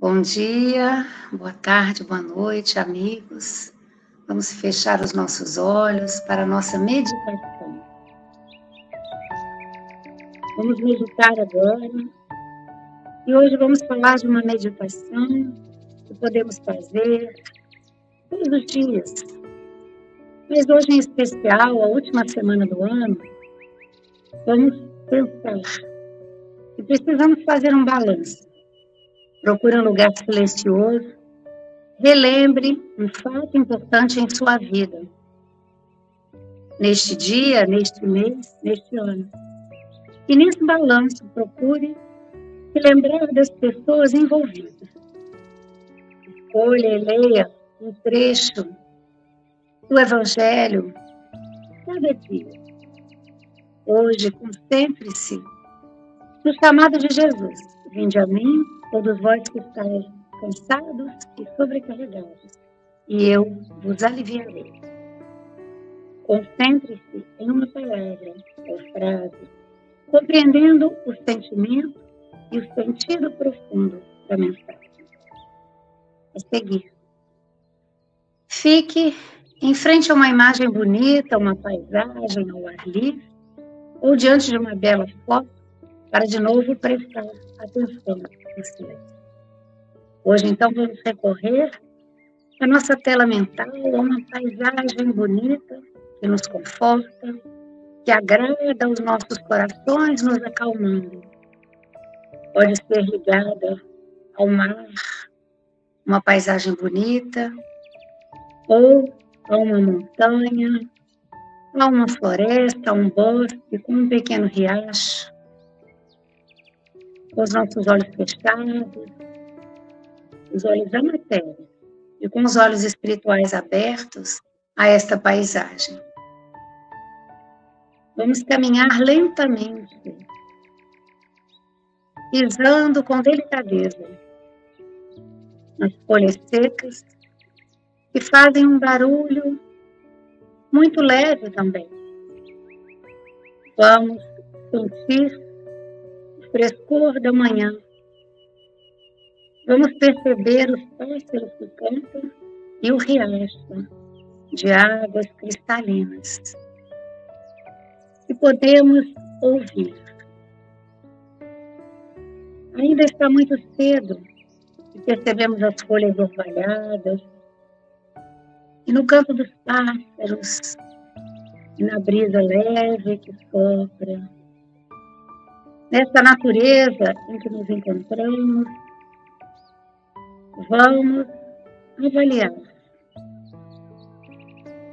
Bom dia, boa tarde, boa noite, amigos. Vamos fechar os nossos olhos para a nossa meditação. Vamos meditar agora. E hoje vamos falar de uma meditação que podemos fazer todos os dias. Mas hoje, em especial, a última semana do ano, vamos pensar que precisamos fazer um balanço Procure um lugar silencioso. Relembre um fato importante em sua vida. Neste dia, neste mês, neste ano. E nesse balanço, procure se lembrar das pessoas envolvidas. Escolha e leia um trecho do Evangelho cada dia. Hoje, concentre-se no chamado de Jesus. Vinde a mim todos vós que estáis cansados e sobrecarregados, e eu vos aliviarei. Concentre-se em uma palavra ou frase, compreendendo o sentimento e o sentido profundo da mensagem. A seguir, fique em frente a uma imagem bonita, uma paisagem ao ar livre, ou diante de uma bela foto, para de novo prestar atenção Hoje, então, vamos recorrer à nossa tela mental, a uma paisagem bonita que nos conforta, que agrada aos nossos corações, nos acalmando. Pode ser ligada ao mar, uma paisagem bonita, ou a uma montanha, a uma floresta, a um bosque com um pequeno riacho com os nossos olhos fechados, os olhos da matéria, e com os olhos espirituais abertos a esta paisagem. Vamos caminhar lentamente, pisando com delicadeza nas folhas secas, que fazem um barulho muito leve também. Vamos sentir frescor da manhã. Vamos perceber os pássaros que cantam e o riacho de águas cristalinas. E podemos ouvir. Ainda está muito cedo e percebemos as folhas orvalhadas e no canto dos pássaros e na brisa leve que sopra nessa natureza em que nos encontramos, vamos avaliar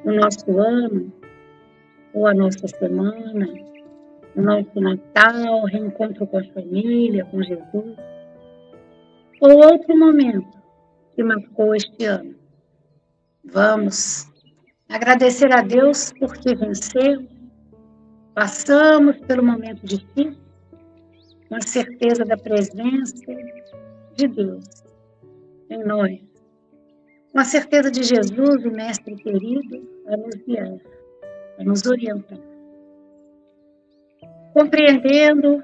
o nosso ano, ou a nossa semana, o nosso Natal, reencontro com a família, com Jesus, ou outro momento que marcou este ano. Vamos agradecer a Deus porque vencemos, passamos pelo momento difícil, com a certeza da presença de Deus em nós, com a certeza de Jesus, o Mestre querido, a nos guiar, a nos orientar. Compreendendo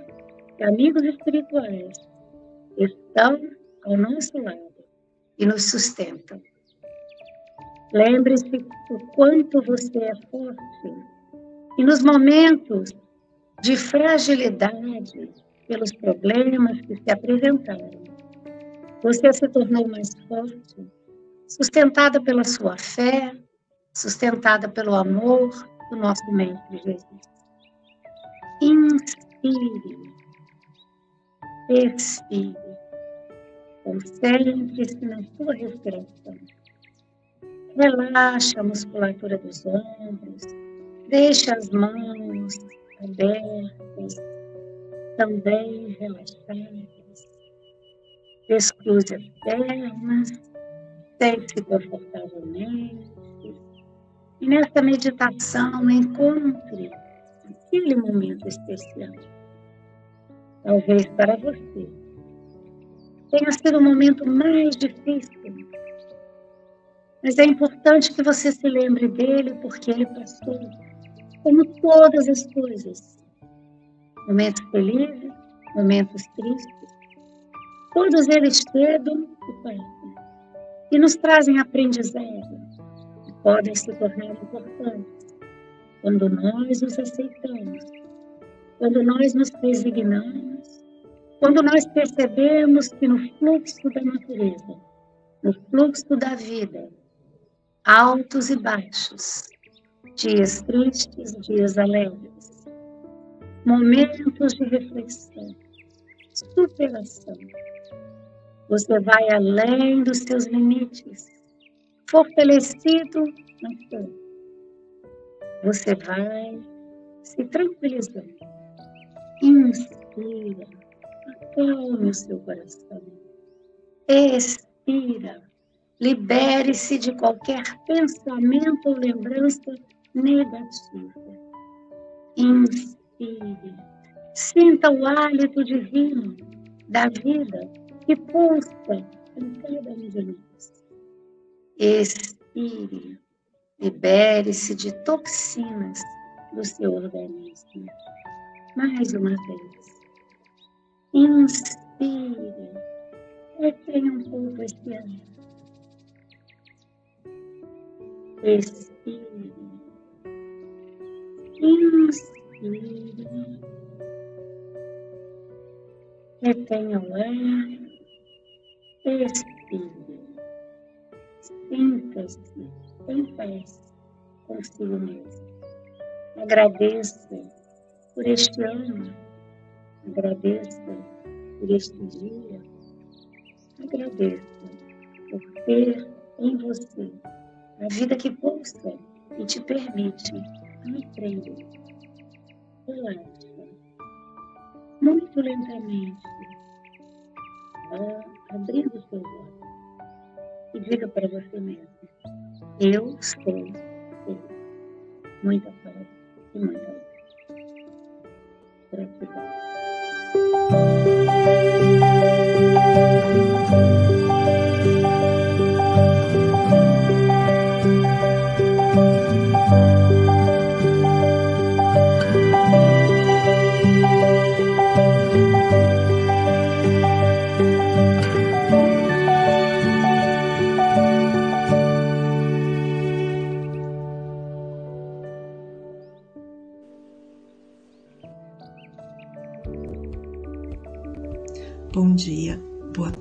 que amigos espirituais estão ao nosso lado e nos sustentam. Lembre-se o quanto você é forte e nos momentos de fragilidade, pelos problemas que se apresentaram. Você se tornou mais forte, sustentada pela sua fé, sustentada pelo amor do nosso Mestre Jesus. Inspire, expire, concentre-se na sua respiração. Relaxa a musculatura dos ombros, deixe as mãos abertas, também relaxadas. Descruze as pernas, sente-se confortavelmente. E nessa meditação, encontre aquele momento especial. Talvez para você tenha sido o momento mais difícil. Mas é importante que você se lembre dele porque ele passou, como todas as coisas, momentos felizes, momentos tristes. Todos eles cedo que passam e nos trazem aprendizado e podem se tornar importantes quando nós os aceitamos, quando nós nos resignamos, quando nós percebemos que no fluxo da natureza, no fluxo da vida, altos e baixos, dias tristes, dias alegres, momentos de reflexão, superação. Você vai além dos seus limites, fortalecido na fé. Você vai se tranquilizando. Inspira, acalme o seu coração. Expira, libere-se de qualquer pensamento ou lembrança negativa. Inspire. Sinta o hálito divino da vida que pulsa em cada um de nós. Expire. Libere-se de toxinas do seu organismo. Mais uma vez. Inspire. Retém um pouco esse ar. Expire. Inspire. Retenha o ar. Expire. Sinta-se em paz consigo mesmo. Agradeça por este ano. Agradeça por este dia. Agradeça por ter em você a vida que pulsa e te permite aprender. Relaxa. Muito lentamente. abrindo os seus olhos. E diga para você mesmo. Eu estou feliz. Muita paz e muita luz. Gratidão.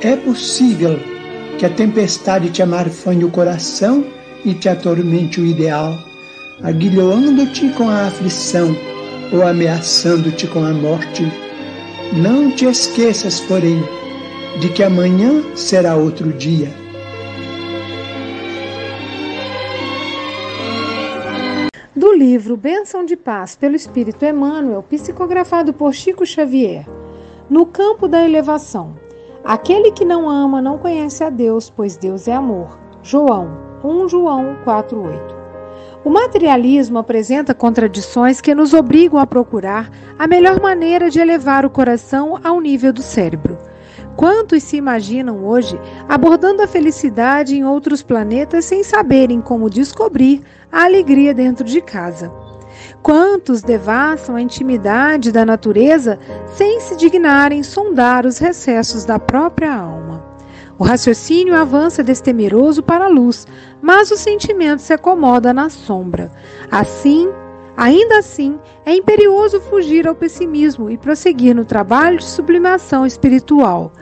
é possível que a tempestade te amarfanhe o coração e te atormente o ideal, aguilhoando-te com a aflição ou ameaçando-te com a morte. Não te esqueças, porém, de que amanhã será outro dia. Do livro Bênção de Paz pelo Espírito Emmanuel, psicografado por Chico Xavier. No campo da elevação. Aquele que não ama não conhece a Deus, pois Deus é amor. João 1 João 4:8. O materialismo apresenta contradições que nos obrigam a procurar a melhor maneira de elevar o coração ao nível do cérebro. Quantos se imaginam hoje abordando a felicidade em outros planetas sem saberem como descobrir a alegria dentro de casa? Quantos devassam a intimidade da natureza sem se dignarem sondar os recessos da própria alma? O raciocínio avança destemeroso para a luz, mas o sentimento se acomoda na sombra. Assim, ainda assim, é imperioso fugir ao pessimismo e prosseguir no trabalho de sublimação espiritual.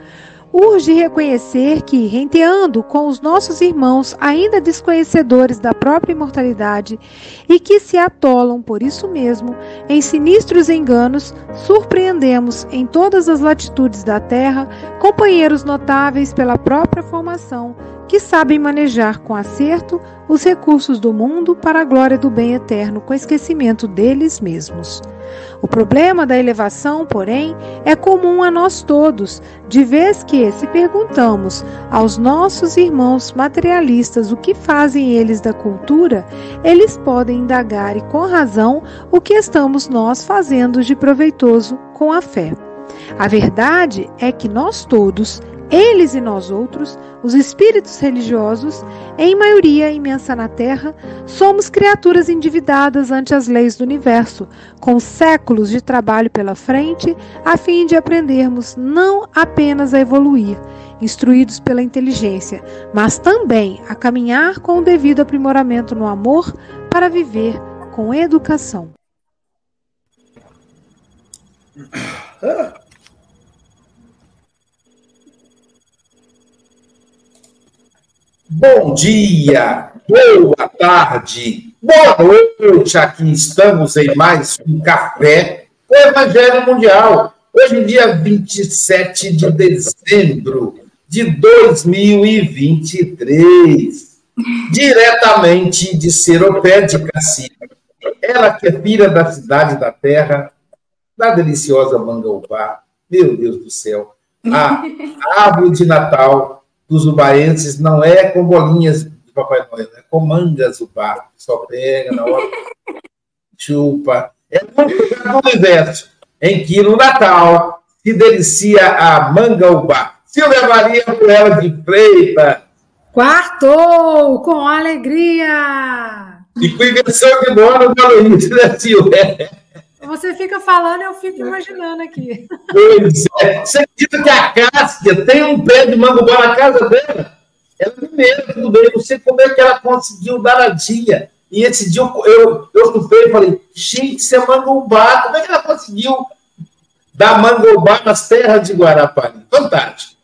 Urge reconhecer que, renteando com os nossos irmãos ainda desconhecedores da própria imortalidade e que se atolam por isso mesmo em sinistros enganos, surpreendemos em todas as latitudes da terra companheiros notáveis pela própria formação que sabem manejar com acerto os recursos do mundo para a glória do bem eterno, com esquecimento deles mesmos. O problema da elevação, porém, é comum a nós todos, de vez que, se perguntamos aos nossos irmãos materialistas o que fazem eles da cultura, eles podem indagar e com razão o que estamos nós fazendo de proveitoso com a fé. A verdade é que nós todos, eles e nós outros, os espíritos religiosos, em maioria imensa na Terra, somos criaturas endividadas ante as leis do universo, com séculos de trabalho pela frente, a fim de aprendermos não apenas a evoluir, instruídos pela inteligência, mas também a caminhar com o devido aprimoramento no amor para viver com educação. Bom dia, boa tarde, boa noite. Aqui estamos em mais um café com o Evangelho Mundial. Hoje, dia 27 de dezembro de 2023, diretamente de Seropé de Cacique. Ela que é filha da cidade da terra, da deliciosa Mangaubá. Meu Deus do céu. A árvore de Natal dos ubaenses não é com bolinhas de Papai Noel, é com mangas ubá. Só pega na hora, chupa. É do universo em que no Natal se delicia a manga ubá. Silvia Maria por ela de Freita. Quartou com alegria! E com invenção de nome do Aloysio, né, Silvia? Você fica falando, eu fico imaginando aqui. Pois é. Você acredita que a Cássia tem um pé de mangobá na casa dela? Ela é mineira, tudo bem. Não sei como é que ela conseguiu danadinha. E esse dia eu, eu, eu e falei, gente, isso é mangobá. Como é que ela conseguiu dar mangobá nas terras de Guarapari? Fantástico.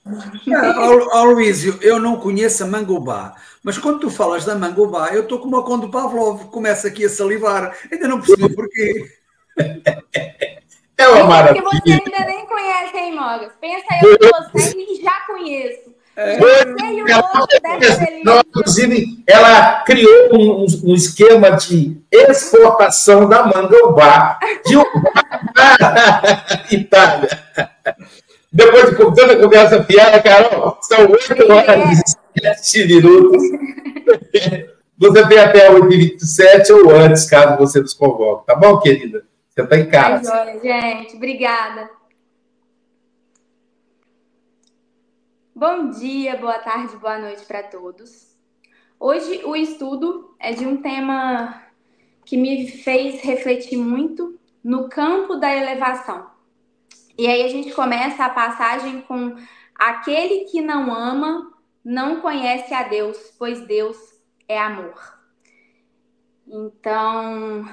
Aloysio, eu não conheço a mangobá, mas quando tu falas da mangobá, eu estou com uma conta do Pavlov, começa aqui a salivar, ainda não percebi porquê. É uma maravilha. Porque você ainda nem conhece, hein, Mogas? Pensa eu que você e já conheço. É. Não, inclusive, ela criou um, um, esquema de exportação da manga de Itália. Depois de tanta conversa piada, Carol, são 8 horas e 7 minutos. Você tem até 8h27 ou antes, caso você nos convoque. Tá bom, querida? Você está em casa. Ai, gente, obrigada. Bom dia, boa tarde, boa noite para todos. Hoje o estudo é de um tema que me fez refletir muito no campo da elevação. E aí a gente começa a passagem com aquele que não ama não conhece a Deus, pois Deus é amor. Então,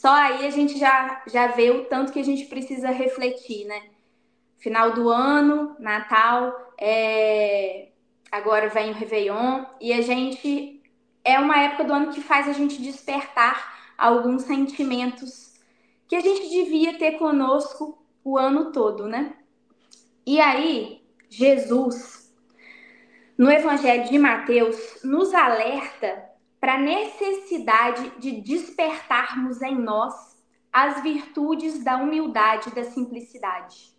só aí a gente já, já vê o tanto que a gente precisa refletir, né? Final do ano, Natal, é... agora vem o Réveillon, e a gente. É uma época do ano que faz a gente despertar alguns sentimentos que a gente devia ter conosco o ano todo, né? E aí, Jesus, no Evangelho de Mateus, nos alerta para a necessidade de despertarmos em nós as virtudes da humildade e da simplicidade.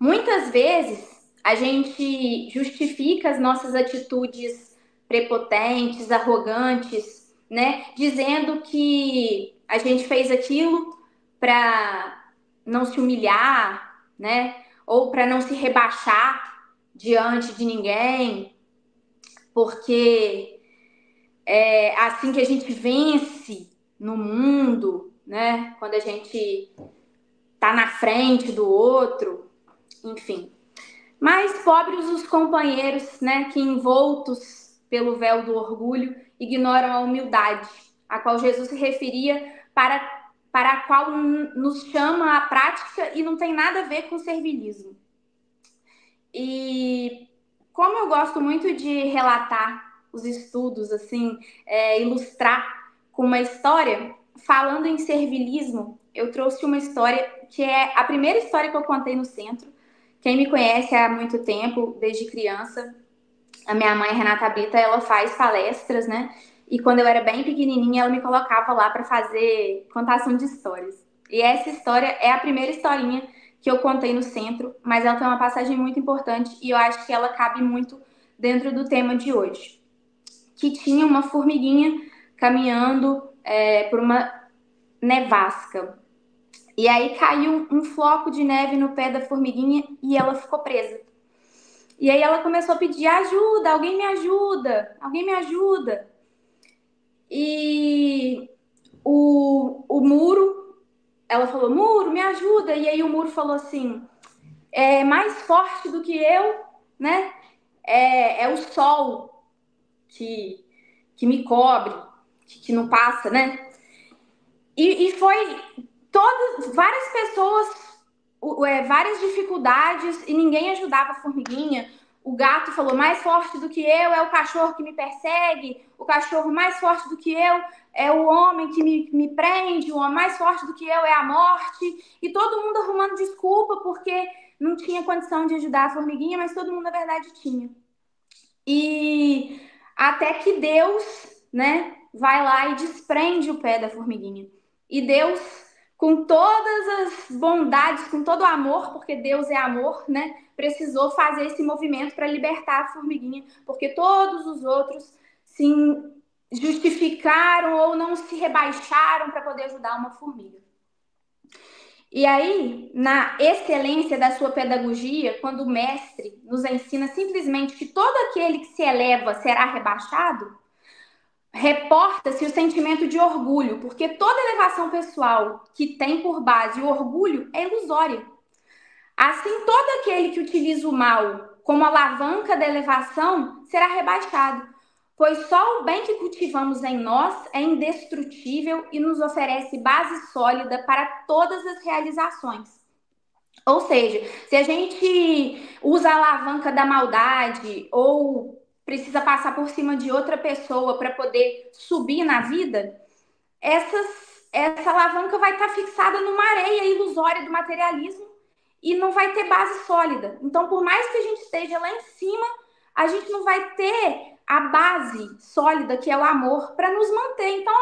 Muitas vezes a gente justifica as nossas atitudes prepotentes, arrogantes, né, dizendo que a gente fez aquilo para não se humilhar, né, ou para não se rebaixar diante de ninguém, porque é assim que a gente vence no mundo, né? Quando a gente tá na frente do outro, enfim. Mas pobres os companheiros, né, que envoltos pelo véu do orgulho ignoram a humildade, a qual Jesus se referia para para a qual nos chama a prática e não tem nada a ver com servilismo. E como eu gosto muito de relatar os estudos, assim, é, ilustrar com uma história, falando em servilismo, eu trouxe uma história que é a primeira história que eu contei no centro. Quem me conhece há muito tempo, desde criança, a minha mãe, Renata Bita, ela faz palestras, né? E quando eu era bem pequenininha, ela me colocava lá para fazer contação de histórias. E essa história é a primeira historinha que eu contei no centro, mas ela tem uma passagem muito importante e eu acho que ela cabe muito dentro do tema de hoje. Que tinha uma formiguinha caminhando é, por uma nevasca. E aí caiu um floco de neve no pé da formiguinha e ela ficou presa. E aí ela começou a pedir ajuda, alguém me ajuda, alguém me ajuda. E o, o muro, ela falou, muro, me ajuda. E aí o muro falou assim, é mais forte do que eu, né? É, é o sol que, que me cobre, que, que não passa, né? E, e foi todas, várias pessoas, é, várias dificuldades e ninguém ajudava a formiguinha o gato falou mais forte do que eu é o cachorro que me persegue, o cachorro mais forte do que eu é o homem que me, me prende, o homem mais forte do que eu é a morte, e todo mundo arrumando desculpa porque não tinha condição de ajudar a formiguinha, mas todo mundo na verdade tinha. E até que Deus, né, vai lá e desprende o pé da formiguinha. E Deus, com todas as bondades, com todo o amor, porque Deus é amor, né? precisou fazer esse movimento para libertar a formiguinha, porque todos os outros se justificaram ou não se rebaixaram para poder ajudar uma formiga. E aí, na excelência da sua pedagogia, quando o mestre nos ensina simplesmente que todo aquele que se eleva será rebaixado, reporta-se o sentimento de orgulho, porque toda elevação pessoal que tem por base o orgulho é ilusória. Assim, todo aquele que utiliza o mal como alavanca da elevação será rebaixado, pois só o bem que cultivamos em nós é indestrutível e nos oferece base sólida para todas as realizações. Ou seja, se a gente usa a alavanca da maldade ou precisa passar por cima de outra pessoa para poder subir na vida, essas, essa alavanca vai estar fixada numa areia ilusória do materialismo e não vai ter base sólida. Então, por mais que a gente esteja lá em cima, a gente não vai ter a base sólida, que é o amor, para nos manter. Então,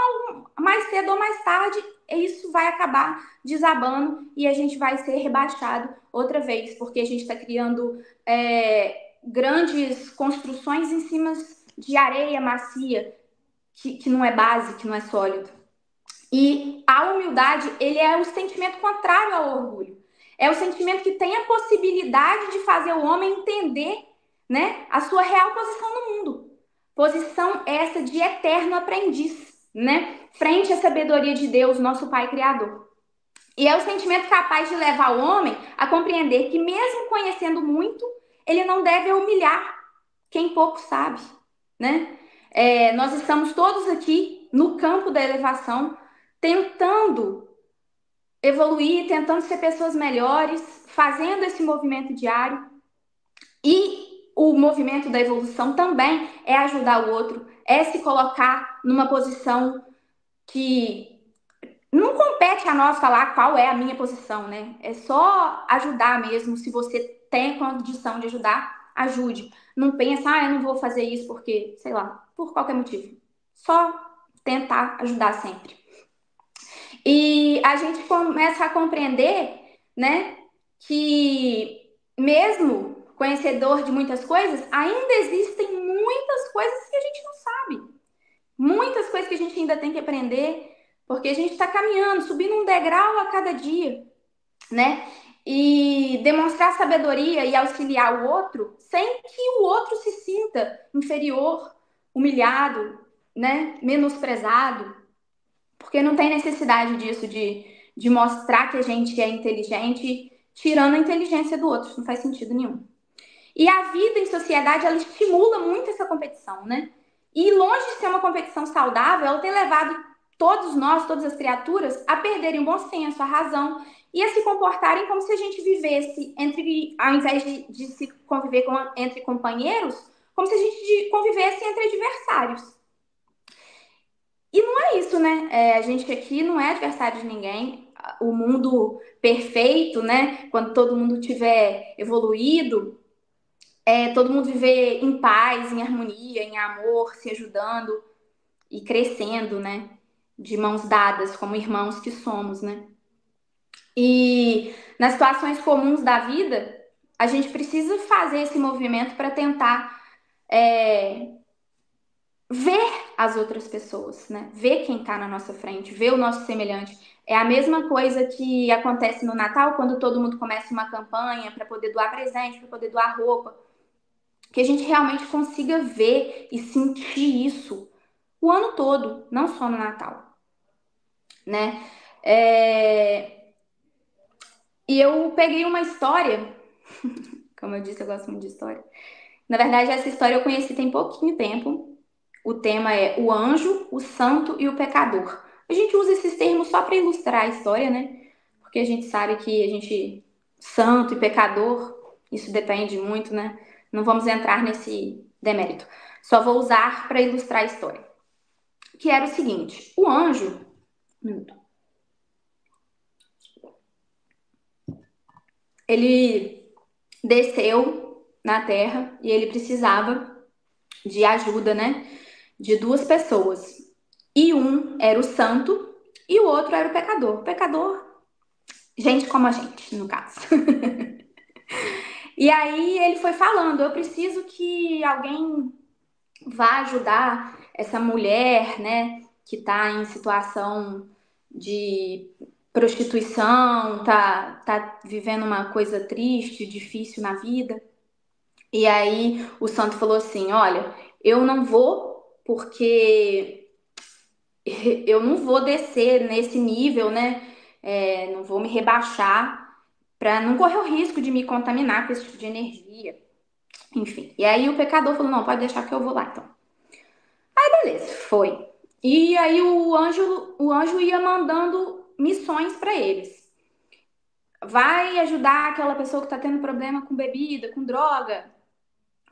mais cedo ou mais tarde, isso vai acabar desabando e a gente vai ser rebaixado outra vez, porque a gente está criando é, grandes construções em cima de areia macia, que, que não é base, que não é sólido. E a humildade, ele é o sentimento contrário ao orgulho. É o sentimento que tem a possibilidade de fazer o homem entender né, a sua real posição no mundo. Posição essa de eterno aprendiz, né? Frente à sabedoria de Deus, nosso Pai Criador. E é o sentimento capaz de levar o homem a compreender que, mesmo conhecendo muito, ele não deve humilhar quem pouco sabe, né? É, nós estamos todos aqui no campo da elevação, tentando evoluir, tentando ser pessoas melhores, fazendo esse movimento diário. E o movimento da evolução também é ajudar o outro, é se colocar numa posição que não compete a nós falar qual é a minha posição, né? É só ajudar mesmo. Se você tem condição de ajudar, ajude. Não pensa, ah, eu não vou fazer isso porque, sei lá, por qualquer motivo. só tentar ajudar sempre. E a gente começa a compreender, né, que mesmo conhecedor de muitas coisas, ainda existem muitas coisas que a gente não sabe. Muitas coisas que a gente ainda tem que aprender, porque a gente está caminhando, subindo um degrau a cada dia, né? E demonstrar sabedoria e auxiliar o outro sem que o outro se sinta inferior, humilhado, né? Menosprezado. Porque não tem necessidade disso, de, de mostrar que a gente é inteligente, tirando a inteligência do outro. Isso não faz sentido nenhum. E a vida em sociedade, ela estimula muito essa competição, né? E longe de ser uma competição saudável, ela tem levado todos nós, todas as criaturas, a perderem o bom senso, a razão e a se comportarem como se a gente vivesse entre, ao invés de, de se conviver com, entre companheiros, como se a gente convivesse entre adversários. E não é isso, né? É, a gente aqui não é adversário de ninguém. O mundo perfeito, né? Quando todo mundo tiver evoluído, é, todo mundo viver em paz, em harmonia, em amor, se ajudando e crescendo, né? De mãos dadas, como irmãos que somos, né? E nas situações comuns da vida, a gente precisa fazer esse movimento para tentar é, ver as outras pessoas, né? Ver quem está na nossa frente, ver o nosso semelhante. É a mesma coisa que acontece no Natal, quando todo mundo começa uma campanha para poder doar presente, para poder doar roupa que a gente realmente consiga ver e sentir isso o ano todo, não só no Natal, né? É... E eu peguei uma história, como eu disse, eu gosto muito de história. Na verdade, essa história eu conheci tem pouquinho tempo. O tema é o anjo, o santo e o pecador. A gente usa esses termos só para ilustrar a história, né? Porque a gente sabe que a gente santo e pecador, isso depende muito, né? Não vamos entrar nesse demérito. Só vou usar para ilustrar a história. Que era o seguinte: o anjo. Ele desceu na terra e ele precisava de ajuda, né? De duas pessoas. E um era o santo e o outro era o pecador. O pecador, gente como a gente, no caso. E aí ele foi falando: eu preciso que alguém vá ajudar essa mulher, né, que está em situação de prostituição, tá, tá vivendo uma coisa triste, difícil na vida. E aí o santo falou assim: olha, eu não vou porque eu não vou descer nesse nível, né? É, não vou me rebaixar para não correr o risco de me contaminar com esse tipo de energia. Enfim. E aí o pecador falou: não, pode deixar que eu vou lá então. Aí beleza, foi. E aí o anjo, o anjo ia mandando missões para eles. Vai ajudar aquela pessoa que está tendo problema com bebida, com droga.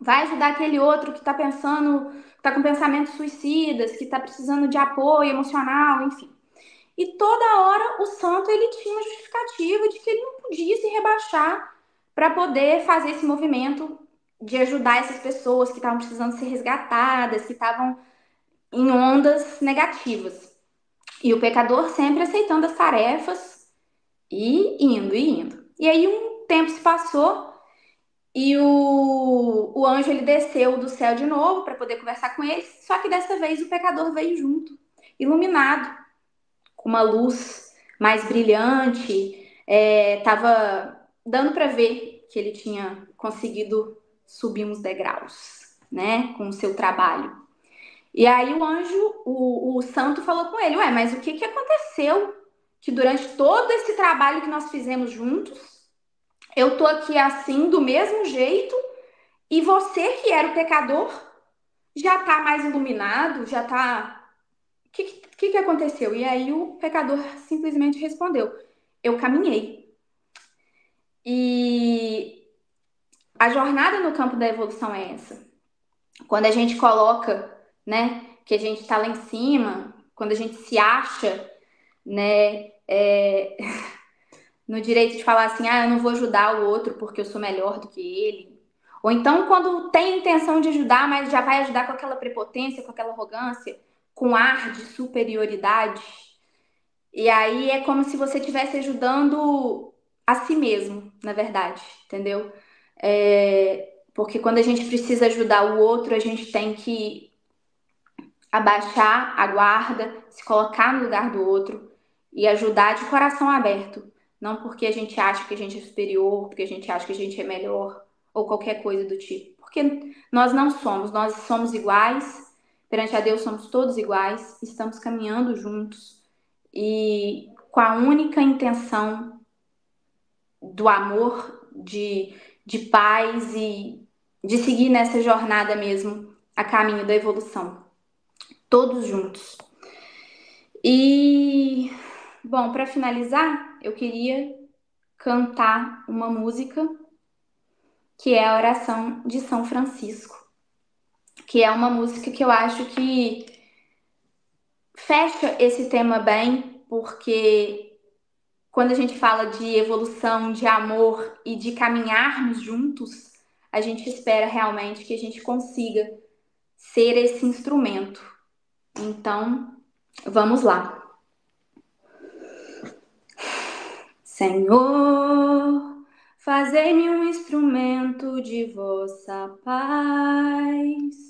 Vai ajudar aquele outro que está pensando, está com pensamentos suicidas, que está precisando de apoio emocional, enfim. E toda hora o santo ele tinha uma justificativa de que ele não podia se rebaixar para poder fazer esse movimento de ajudar essas pessoas que estavam precisando ser resgatadas, que estavam em ondas negativas. E o pecador sempre aceitando as tarefas e indo e indo. E aí um tempo se passou e o, o anjo ele desceu do céu de novo para poder conversar com eles, só que dessa vez o pecador veio junto, iluminado com uma luz mais brilhante, estava é, dando para ver que ele tinha conseguido subir uns degraus, né, com o seu trabalho. E aí o anjo, o, o santo falou com ele, ué, mas o que, que aconteceu que durante todo esse trabalho que nós fizemos juntos, eu tô aqui assim, do mesmo jeito, e você que era o pecador, já tá mais iluminado, já tá o que, que, que aconteceu? E aí o pecador simplesmente respondeu: Eu caminhei. E a jornada no campo da evolução é essa. Quando a gente coloca, né, que a gente está lá em cima, quando a gente se acha, né, é, no direito de falar assim, ah, eu não vou ajudar o outro porque eu sou melhor do que ele. Ou então quando tem intenção de ajudar, mas já vai ajudar com aquela prepotência, com aquela arrogância com ar de superioridade. E aí é como se você estivesse ajudando a si mesmo, na verdade, entendeu? É, porque quando a gente precisa ajudar o outro, a gente tem que abaixar a guarda, se colocar no lugar do outro e ajudar de coração aberto. Não porque a gente acha que a gente é superior, porque a gente acha que a gente é melhor ou qualquer coisa do tipo. Porque nós não somos, nós somos iguais, perante a Deus somos todos iguais, estamos caminhando juntos e com a única intenção do amor, de, de paz e de seguir nessa jornada mesmo a caminho da evolução. Todos juntos. E, bom, para finalizar, eu queria cantar uma música que é a oração de São Francisco, que é uma música que eu acho que fecha esse tema bem, porque quando a gente fala de evolução, de amor e de caminharmos juntos, a gente espera realmente que a gente consiga ser esse instrumento. Então, vamos lá. Senhor, fazei-me um instrumento de vossa paz.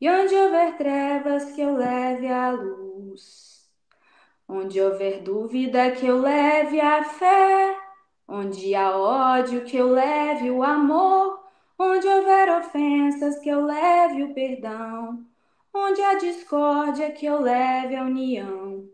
E onde houver trevas, que eu leve a luz. Onde houver dúvida, que eu leve a fé. Onde há ódio, que eu leve o amor. Onde houver ofensas, que eu leve o perdão. Onde há discórdia, que eu leve a união.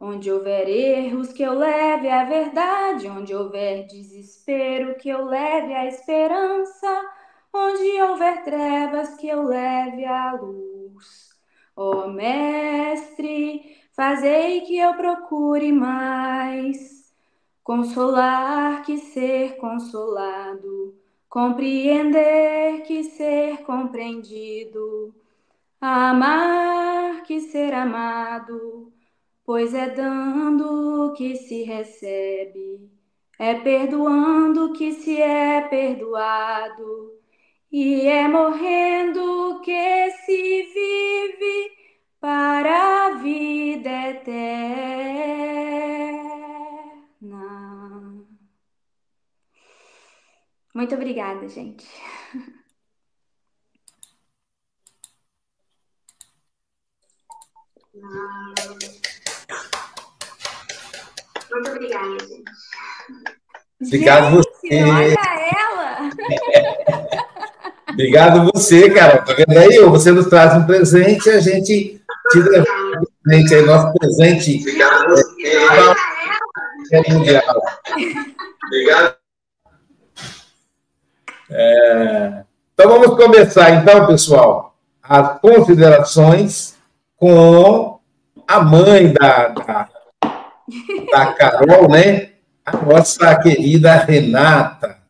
Onde houver erros, que eu leve a verdade. Onde houver desespero, que eu leve a esperança. Onde houver trevas, que eu leve a luz. Ó oh, Mestre, fazei que eu procure mais. Consolar que ser consolado, compreender que ser compreendido, amar que ser amado, pois é dando que se recebe, é perdoando que se é perdoado, e é morrendo que se vive para a vida eterna. Muito obrigada, gente. Muito obrigada, gente. Obrigado gente, você. Olha! Obrigado você, cara. Tá vendo aí? Você nos traz um presente, a gente tira um presente aí, nosso presente. Obrigado você. É, mundial. Obrigado. É... Então vamos começar, então, pessoal, as considerações com a mãe da, da, da Carol, né? A nossa querida Renata.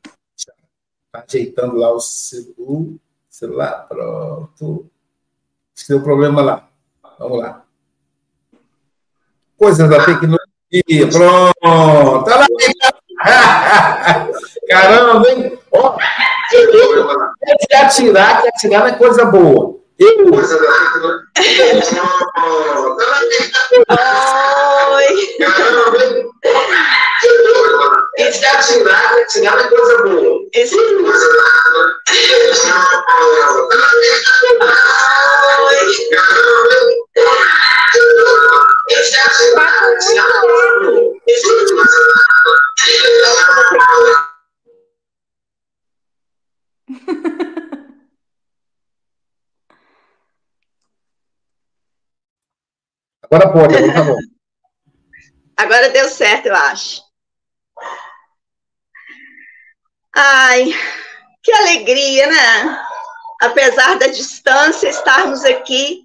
Ajeitando lá o celular. Pronto. Acho que deu problema lá. Vamos lá. Coisas da tecnologia. Pronto. Olha lá. Caramba, hein? Ó, que atirar, que atirar não é coisa boa. Eu. Coisa da Oi. Caramba, hein? Esse atirar, atirar não é coisa boa. Esse é coisa Oi. Caramba, atirar não é coisa boa. Coisa Agora pode, agora tá bom. Agora deu certo, eu acho. Ai, que alegria, né? Apesar da distância, estarmos aqui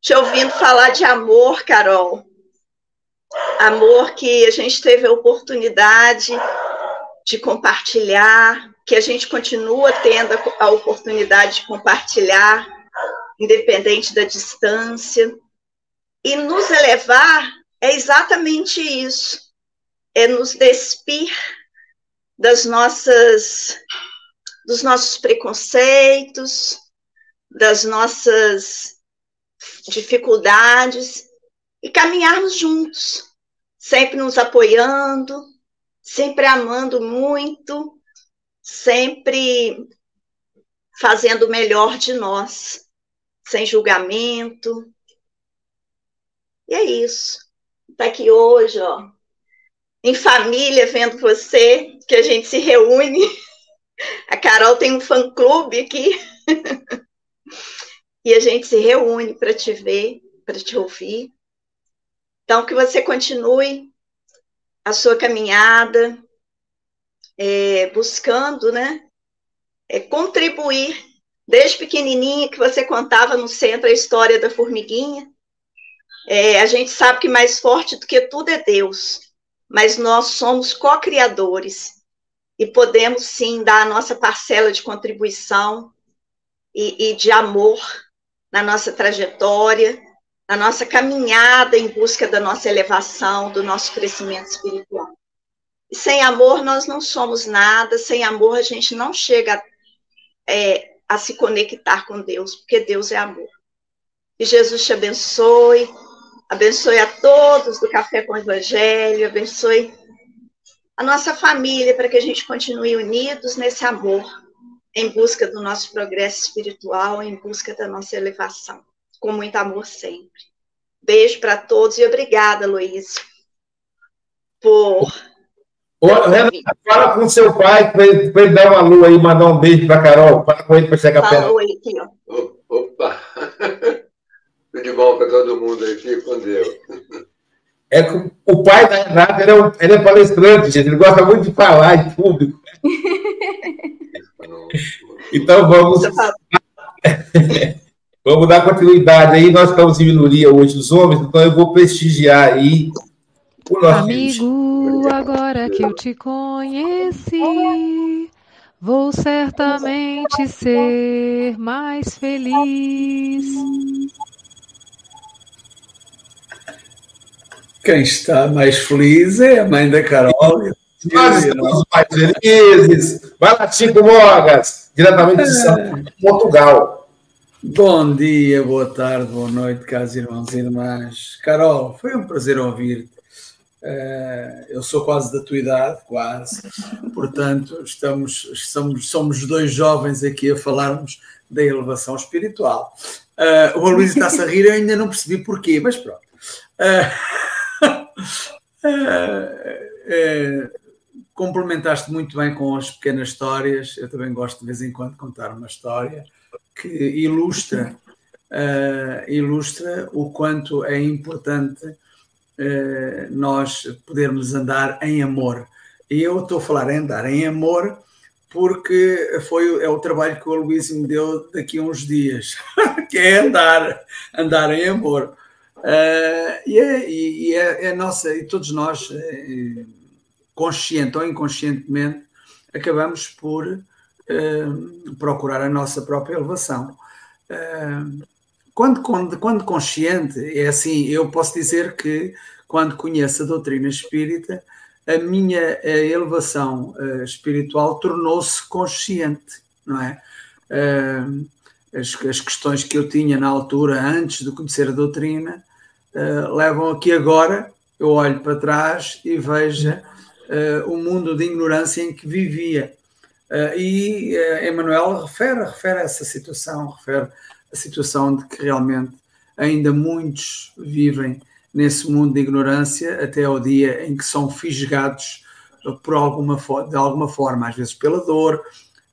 te ouvindo falar de amor, Carol. Amor que a gente teve a oportunidade de compartilhar, que a gente continua tendo a oportunidade de compartilhar, independente da distância. E nos elevar é exatamente isso, é nos despir das nossas dos nossos preconceitos, das nossas dificuldades e caminharmos juntos, sempre nos apoiando, sempre amando muito, sempre fazendo o melhor de nós, sem julgamento. E é isso. Está aqui hoje, ó, em família, vendo você, que a gente se reúne. A Carol tem um fã-clube aqui. e a gente se reúne para te ver, para te ouvir. Então, que você continue a sua caminhada, é, buscando, né? É, contribuir. Desde pequenininha que você contava no centro a história da formiguinha, é, a gente sabe que mais forte do que tudo é Deus, mas nós somos co-criadores e podemos sim dar a nossa parcela de contribuição e, e de amor na nossa trajetória, na nossa caminhada em busca da nossa elevação, do nosso crescimento espiritual. E sem amor nós não somos nada, sem amor a gente não chega é, a se conectar com Deus, porque Deus é amor. Que Jesus te abençoe, abençoe a todos do Café com o Evangelho, abençoe a nossa família, para que a gente continue unidos nesse amor, em busca do nosso progresso espiritual, em busca da nossa elevação, com muito amor sempre. Beijo para todos e obrigada, Luiz, por. Ô, fala com seu pai para ele, ele, dar uma lua aí, mandar um beijo para Carol. Fala com ele para chegar perto. Fala oi aqui, ó. Opa! Tudo de bom para todo mundo aí, fique com Deus. É que o pai da Renata ele é, um, ele é palestrante, gente. Ele gosta muito de falar em público. então vamos. vamos dar continuidade aí. Nós estamos em minoria hoje dos homens, então eu vou prestigiar aí o nosso. Amigo, agora que eu te conheci. Vou certamente ser mais feliz. Quem está mais feliz é a mãe da Carol. Nós estamos mais felizes. Vai lá, Chico Mogas, diretamente de São Portugal. Bom dia, boa tarde, boa noite, caros irmãos e irmãs. Carol, foi um prazer ouvir-te. Uh, eu sou quase da tua idade, quase. Portanto, estamos, somos, somos dois jovens aqui a falarmos da elevação espiritual. Uh, o Luís está-se a rir, eu ainda não percebi porquê, mas pronto. É, é, complementaste muito bem com as pequenas histórias. Eu também gosto de vez em quando contar uma história que ilustra, uh, ilustra o quanto é importante uh, nós podermos andar em amor. E eu estou a falar em andar em amor porque foi é o trabalho que o Luís me deu daqui a uns dias, que é andar, andar em amor. Uh, e, é, e é, é, nossa, e todos nós, é, consciente ou inconscientemente, acabamos por uh, procurar a nossa própria elevação. Uh, quando, quando, quando consciente, é assim, eu posso dizer que quando conheço a doutrina espírita, a minha elevação espiritual tornou-se consciente, não é? As, as, questões que eu tinha na altura, antes de conhecer a doutrina, uh, levam a que agora eu olho para trás e veja uh, o mundo de ignorância em que vivia. Uh, e uh, Emmanuel refere, refere essa situação, refere a situação de que realmente ainda muitos vivem nesse mundo de ignorância até ao dia em que são fisgados por alguma de alguma forma, às vezes pela dor,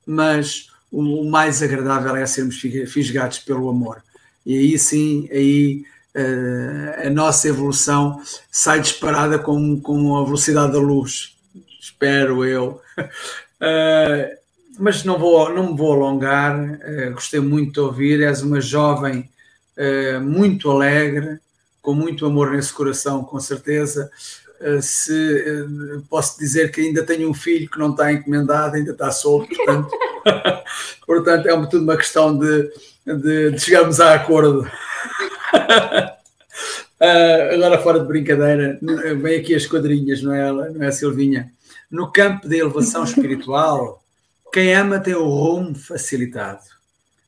mas o, mais agradável é sermos fisgados pelo amor. E aí sim, aí uh, a nossa evolução sai disparada com, com a velocidade da luz, espero eu. Uh, mas não, vou, não me vou alongar, uh, gostei muito de ouvir, és uma jovem muito alegre, com muito amor nesse coração, com certeza. Se posso dizer que ainda tenho um filho que não está encomendado, ainda está solto, portanto, portanto é tudo uma questão de, de, de chegarmos a acordo. Uh, agora, fora de brincadeira, vem aqui as quadrinhas, não é, não é, Silvinha? No campo da elevação espiritual, quem ama tem o rumo facilitado.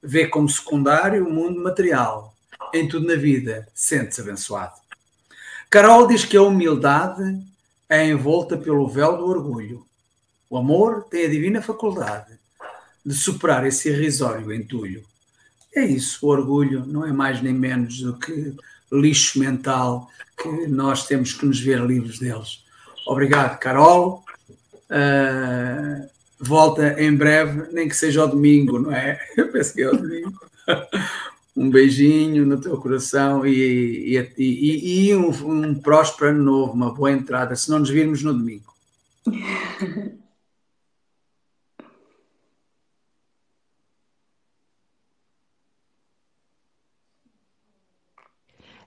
Vê como secundário o mundo material. Em tudo na vida, sente-se abençoado. Carol diz que a humildade é envolta pelo véu do orgulho. O amor tem a divina faculdade de superar esse irrisório entulho. É isso, o orgulho não é mais nem menos do que lixo mental que nós temos que nos ver livres deles. Obrigado, Carol. Uh, volta em breve, nem que seja ao domingo, não é? Eu penso que é ao domingo. um beijinho no teu coração e, e, e, e um, um próspero ano novo, uma boa entrada, se não nos virmos no domingo.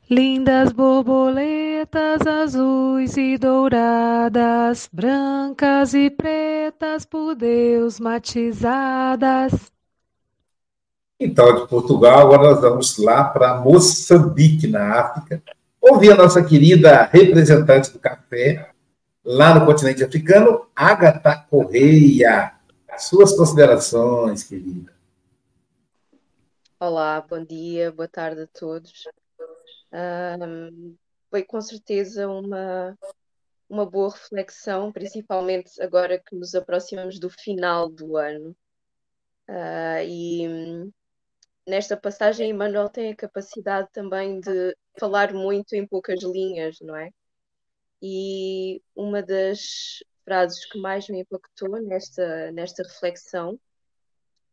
Lindas borboletas azuis e douradas, brancas e pretas por Deus matizadas. Então, de Portugal, agora nós vamos lá para Moçambique, na África, ouvir a nossa querida representante do café, lá no continente africano, Agatha Correia. Suas considerações, querida. Olá, bom dia, boa tarde a todos. Foi com certeza uma, uma boa reflexão, principalmente agora que nos aproximamos do final do ano. Uh, e hum, nesta passagem, Emmanuel tem a capacidade também de falar muito em poucas linhas, não é? E uma das frases que mais me impactou nesta, nesta reflexão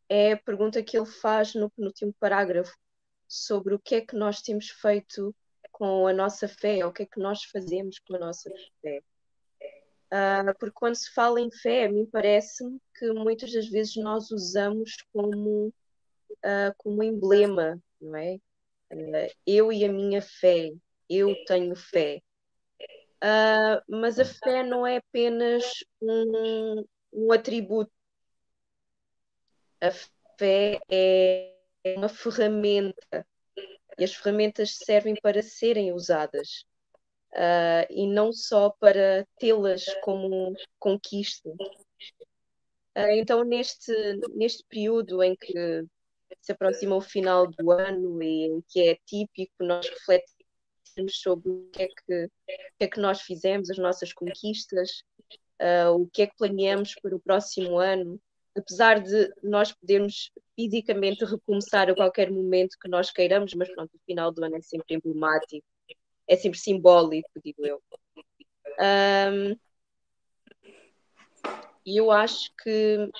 é a pergunta que ele faz no penúltimo parágrafo, sobre o que é que nós temos feito com a nossa fé, ou o que é que nós fazemos com a nossa fé. Uh, porque quando se fala em fé, a mim parece-me que muitas das vezes nós usamos como, uh, como emblema, não é? Uh, eu e a minha fé, eu tenho fé. mas a fé não é apenas um, um atributo. A fé é é uma ferramenta e as ferramentas servem para serem usadas uh, e não só para tê-las como conquista. Uh, então, neste, neste período em que se aproxima o final do ano e em que é típico nós refletirmos sobre o que é que, o que, é que nós fizemos, as nossas conquistas, uh, o que é que planeamos para o próximo ano, apesar de nós podermos fisicamente recomeçar a qualquer momento que nós queiramos, mas pronto, o final do ano é sempre emblemático, é sempre simbólico, digo eu. Um, e eu acho que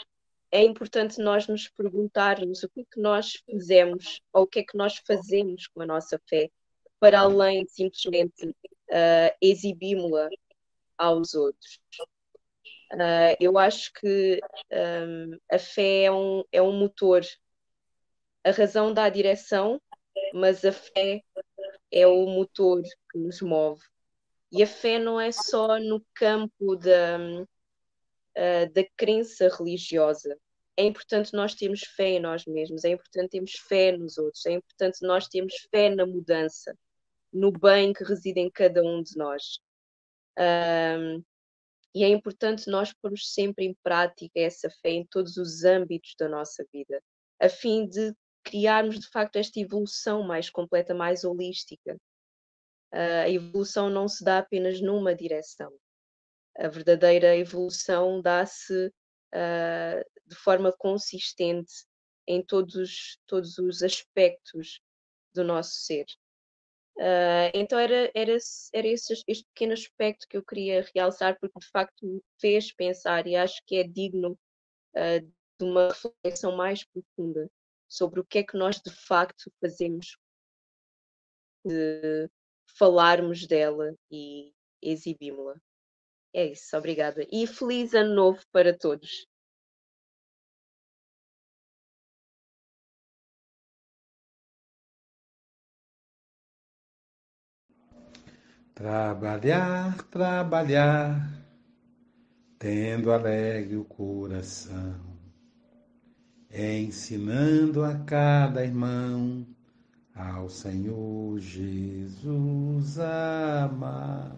é importante nós nos perguntarmos o que é que nós fizemos ou o que é que nós fazemos com a nossa fé, para além de simplesmente uh, exibimos-la aos outros. Uh, eu acho que um, a fé é um, é um motor. A razão dá a direção, mas a fé é o motor que nos move. E a fé não é só no campo da, uh, da crença religiosa. É importante nós termos fé em nós mesmos, é importante termos fé nos outros, é importante nós termos fé na mudança, no bem que reside em cada um de nós. Um, e é importante nós pormos sempre em prática essa fé em todos os âmbitos da nossa vida, a fim de criarmos de facto esta evolução mais completa, mais holística. Uh, a evolução não se dá apenas numa direção. A verdadeira evolução dá-se uh, de forma consistente em todos, todos os aspectos do nosso ser. Uh, então era, era, era esse, este pequeno aspecto que eu queria realçar, porque de facto me fez pensar e acho que é digno uh, de uma reflexão mais profunda sobre o que é que nós de facto fazemos de falarmos dela e exibimos-la. É isso, obrigada. E feliz ano novo para todos. Trabalhar, trabalhar, tendo alegre o coração, ensinando a cada irmão ao Senhor Jesus amar.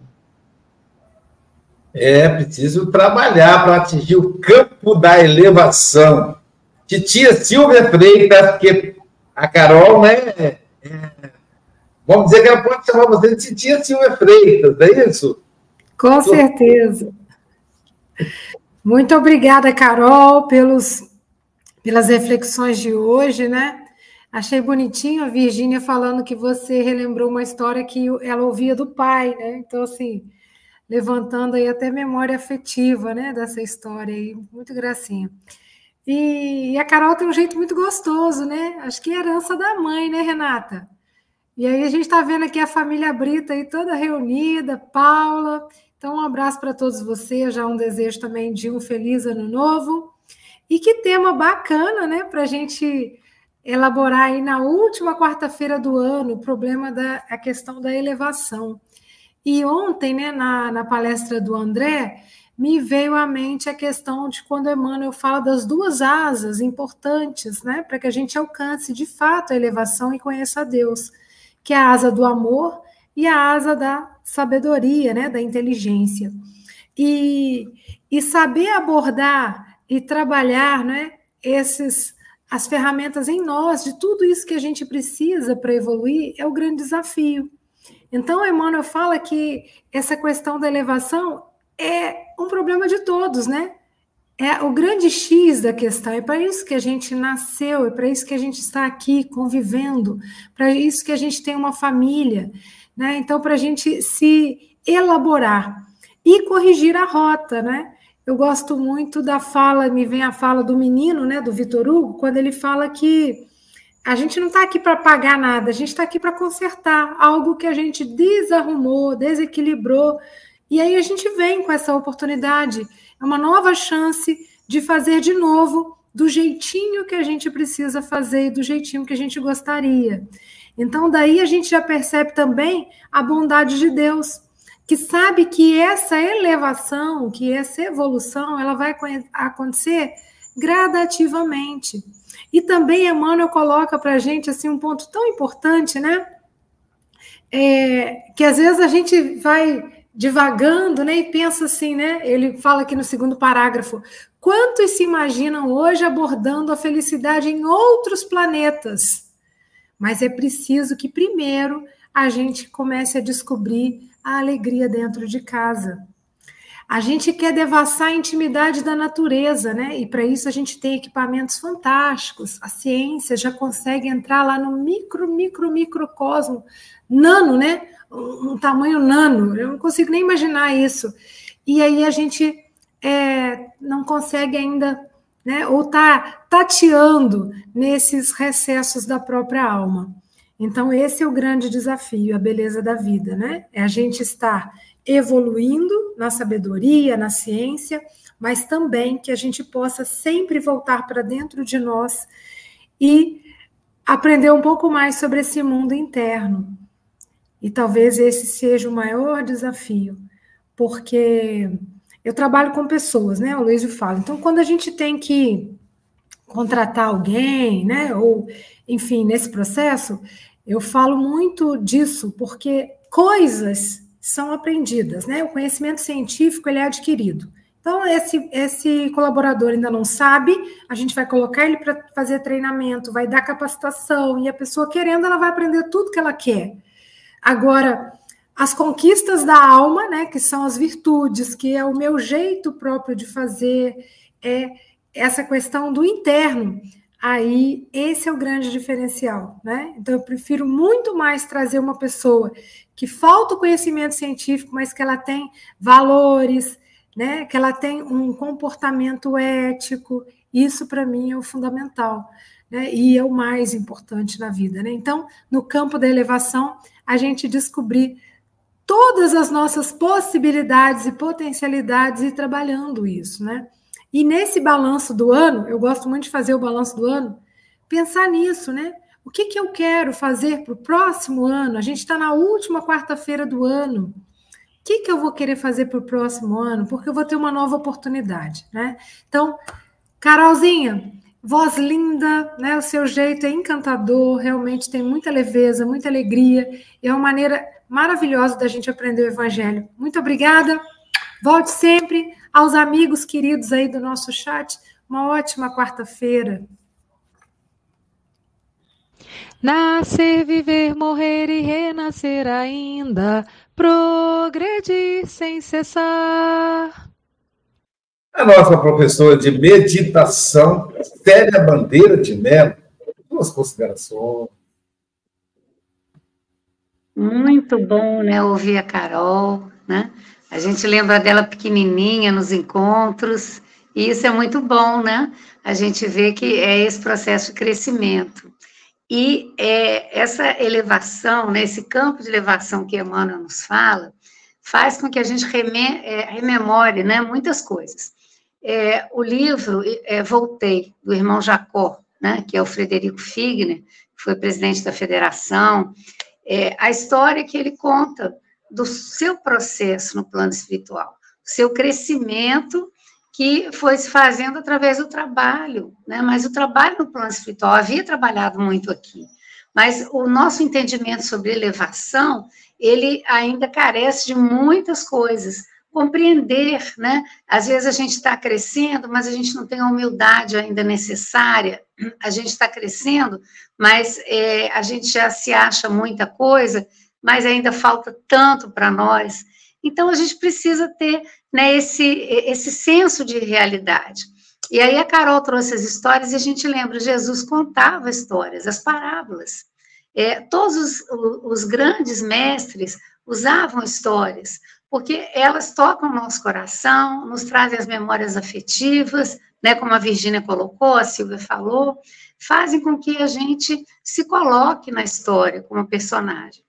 É preciso trabalhar para atingir o campo da elevação. Titia Silvia Freitas, que a Carol, né? Vamos dizer que ela pode chamar você de Titia Silvia Freitas, é isso? Com certeza. Muito obrigada, Carol, pelos, pelas reflexões de hoje, né? Achei bonitinho a Virgínia falando que você relembrou uma história que ela ouvia do pai, né? Então, assim, levantando aí até memória afetiva, né, dessa história aí, muito gracinha. E, e, a Carol tem um jeito muito gostoso, né? Acho que é herança da mãe, né, Renata? E aí a gente está vendo aqui a família Brita aí toda reunida, Paula. Então, um abraço para todos vocês, já um desejo também de um feliz ano novo. E que tema bacana, né, para a gente elaborar aí na última quarta-feira do ano o problema da a questão da elevação. E ontem, né, na, na palestra do André, me veio à mente a questão de quando Emmanuel fala das duas asas importantes, né, para que a gente alcance de fato a elevação e conheça a Deus, que é a asa do amor e a asa da sabedoria, né, da inteligência. E, e saber abordar e trabalhar, né, esses as ferramentas em nós de tudo isso que a gente precisa para evoluir é o grande desafio. Então, Emmanuel fala que essa questão da elevação é um problema de todos, né? É o grande X da questão, é para isso que a gente nasceu, é para isso que a gente está aqui convivendo, para isso que a gente tem uma família, né? Então, para a gente se elaborar e corrigir a rota, né? Eu gosto muito da fala, me vem a fala do menino, né, do Vitor Hugo, quando ele fala que a gente não está aqui para pagar nada, a gente está aqui para consertar algo que a gente desarrumou, desequilibrou. E aí a gente vem com essa oportunidade, é uma nova chance de fazer de novo do jeitinho que a gente precisa fazer e do jeitinho que a gente gostaria. Então, daí a gente já percebe também a bondade de Deus, que sabe que essa elevação, que essa evolução, ela vai acontecer gradativamente. E também Emmanuel coloca para a gente assim, um ponto tão importante, né? É, que às vezes a gente vai divagando né, e pensa assim, né? Ele fala aqui no segundo parágrafo: quantos se imaginam hoje abordando a felicidade em outros planetas? Mas é preciso que primeiro a gente comece a descobrir a alegria dentro de casa. A gente quer devassar a intimidade da natureza, né? E para isso a gente tem equipamentos fantásticos. A ciência já consegue entrar lá no micro, micro, microcosmo, nano, né? Um tamanho nano. Eu não consigo nem imaginar isso. E aí a gente é, não consegue ainda, né? Ou tá tateando nesses recessos da própria alma. Então, esse é o grande desafio, a beleza da vida, né? É a gente estar evoluindo na sabedoria, na ciência, mas também que a gente possa sempre voltar para dentro de nós e aprender um pouco mais sobre esse mundo interno. E talvez esse seja o maior desafio, porque eu trabalho com pessoas, né? O Luiz fala. Então, quando a gente tem que contratar alguém, né? Ou, enfim, nesse processo, eu falo muito disso, porque coisas são aprendidas, né? O conhecimento científico ele é adquirido. Então, esse, esse colaborador ainda não sabe, a gente vai colocar ele para fazer treinamento, vai dar capacitação, e a pessoa querendo, ela vai aprender tudo que ela quer. Agora, as conquistas da alma, né, que são as virtudes, que é o meu jeito próprio de fazer, é essa questão do interno. Aí, esse é o grande diferencial, né? Então, eu prefiro muito mais trazer uma pessoa que falta o conhecimento científico, mas que ela tem valores, né? Que ela tem um comportamento ético. Isso, para mim, é o fundamental, né? E é o mais importante na vida, né? Então, no campo da elevação, a gente descobrir todas as nossas possibilidades e potencialidades e trabalhando isso, né? E nesse balanço do ano, eu gosto muito de fazer o balanço do ano, pensar nisso, né? O que, que eu quero fazer para o próximo ano? A gente está na última quarta-feira do ano. que, que eu vou querer fazer para o próximo ano? Porque eu vou ter uma nova oportunidade, né? Então, Carolzinha, voz linda, né? O seu jeito é encantador, realmente tem muita leveza, muita alegria, e é uma maneira maravilhosa da gente aprender o Evangelho. Muito obrigada. Volte sempre aos amigos queridos aí do nosso chat. Uma ótima quarta-feira. Nascer, viver, morrer e renascer ainda, progredir sem cessar. A nossa professora de meditação, Célia Bandeira de Mello, duas considerações. Muito bom, né, ouvir a Carol, né? A gente lembra dela pequenininha nos encontros, e isso é muito bom, né? A gente vê que é esse processo de crescimento. E é, essa elevação, né, esse campo de elevação que Emmanuel nos fala, faz com que a gente reme, é, rememore né, muitas coisas. É, o livro é, Voltei, do irmão Jacó, né, que é o Frederico Figner, que foi presidente da federação, é, a história que ele conta do seu processo no plano espiritual, seu crescimento que foi se fazendo através do trabalho, né? Mas o trabalho no plano espiritual havia trabalhado muito aqui, mas o nosso entendimento sobre elevação, ele ainda carece de muitas coisas. Compreender, né? Às vezes a gente está crescendo, mas a gente não tem a humildade ainda necessária. A gente está crescendo, mas é, a gente já se acha muita coisa, mas ainda falta tanto para nós. Então a gente precisa ter né, esse, esse senso de realidade. E aí a Carol trouxe as histórias e a gente lembra, Jesus contava histórias, as parábolas. É, todos os, os grandes mestres usavam histórias, porque elas tocam nosso coração, nos trazem as memórias afetivas, né, como a Virgínia colocou, a Silvia falou, fazem com que a gente se coloque na história como personagem.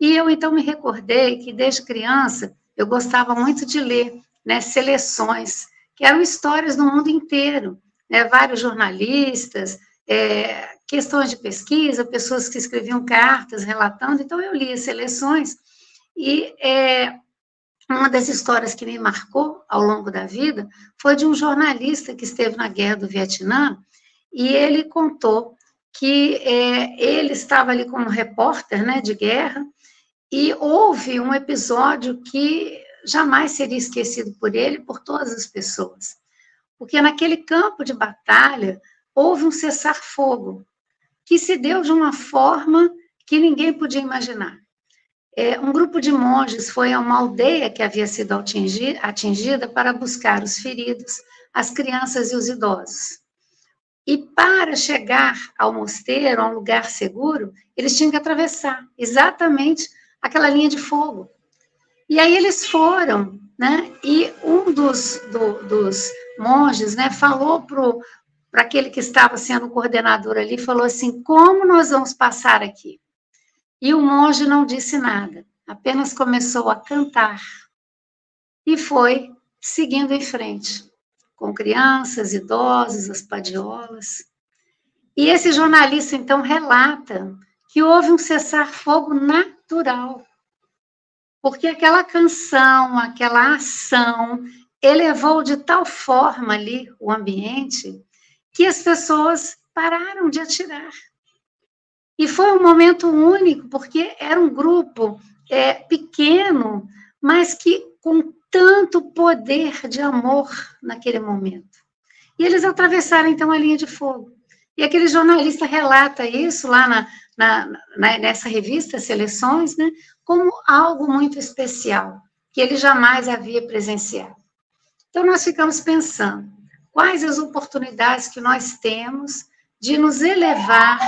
E eu então me recordei que desde criança eu gostava muito de ler né, seleções, que eram histórias do mundo inteiro, né, vários jornalistas, é, questões de pesquisa, pessoas que escreviam cartas relatando, então eu lia seleções, e é, uma das histórias que me marcou ao longo da vida foi de um jornalista que esteve na guerra do Vietnã, e ele contou que é, ele estava ali como repórter né, de guerra, e houve um episódio que jamais seria esquecido por ele e por todas as pessoas. Porque naquele campo de batalha houve um cessar-fogo que se deu de uma forma que ninguém podia imaginar. É, um grupo de monges foi a uma aldeia que havia sido atingida para buscar os feridos, as crianças e os idosos. E para chegar ao mosteiro, a um lugar seguro, eles tinham que atravessar exatamente aquela linha de fogo. E aí eles foram, né? E um dos, do, dos monges, né, falou para aquele que estava sendo coordenador ali, falou assim: como nós vamos passar aqui? E o monge não disse nada, apenas começou a cantar e foi seguindo em frente, com crianças, idosos, as padiolas. E esse jornalista então relata que houve um cessar-fogo natural. Porque aquela canção, aquela ação, elevou de tal forma ali o ambiente que as pessoas pararam de atirar. E foi um momento único, porque era um grupo é, pequeno, mas que com tanto poder de amor naquele momento. E eles atravessaram então a linha de fogo. E aquele jornalista relata isso lá na, na, na, nessa revista Seleções, né, como algo muito especial, que ele jamais havia presenciado. Então, nós ficamos pensando, quais as oportunidades que nós temos de nos elevar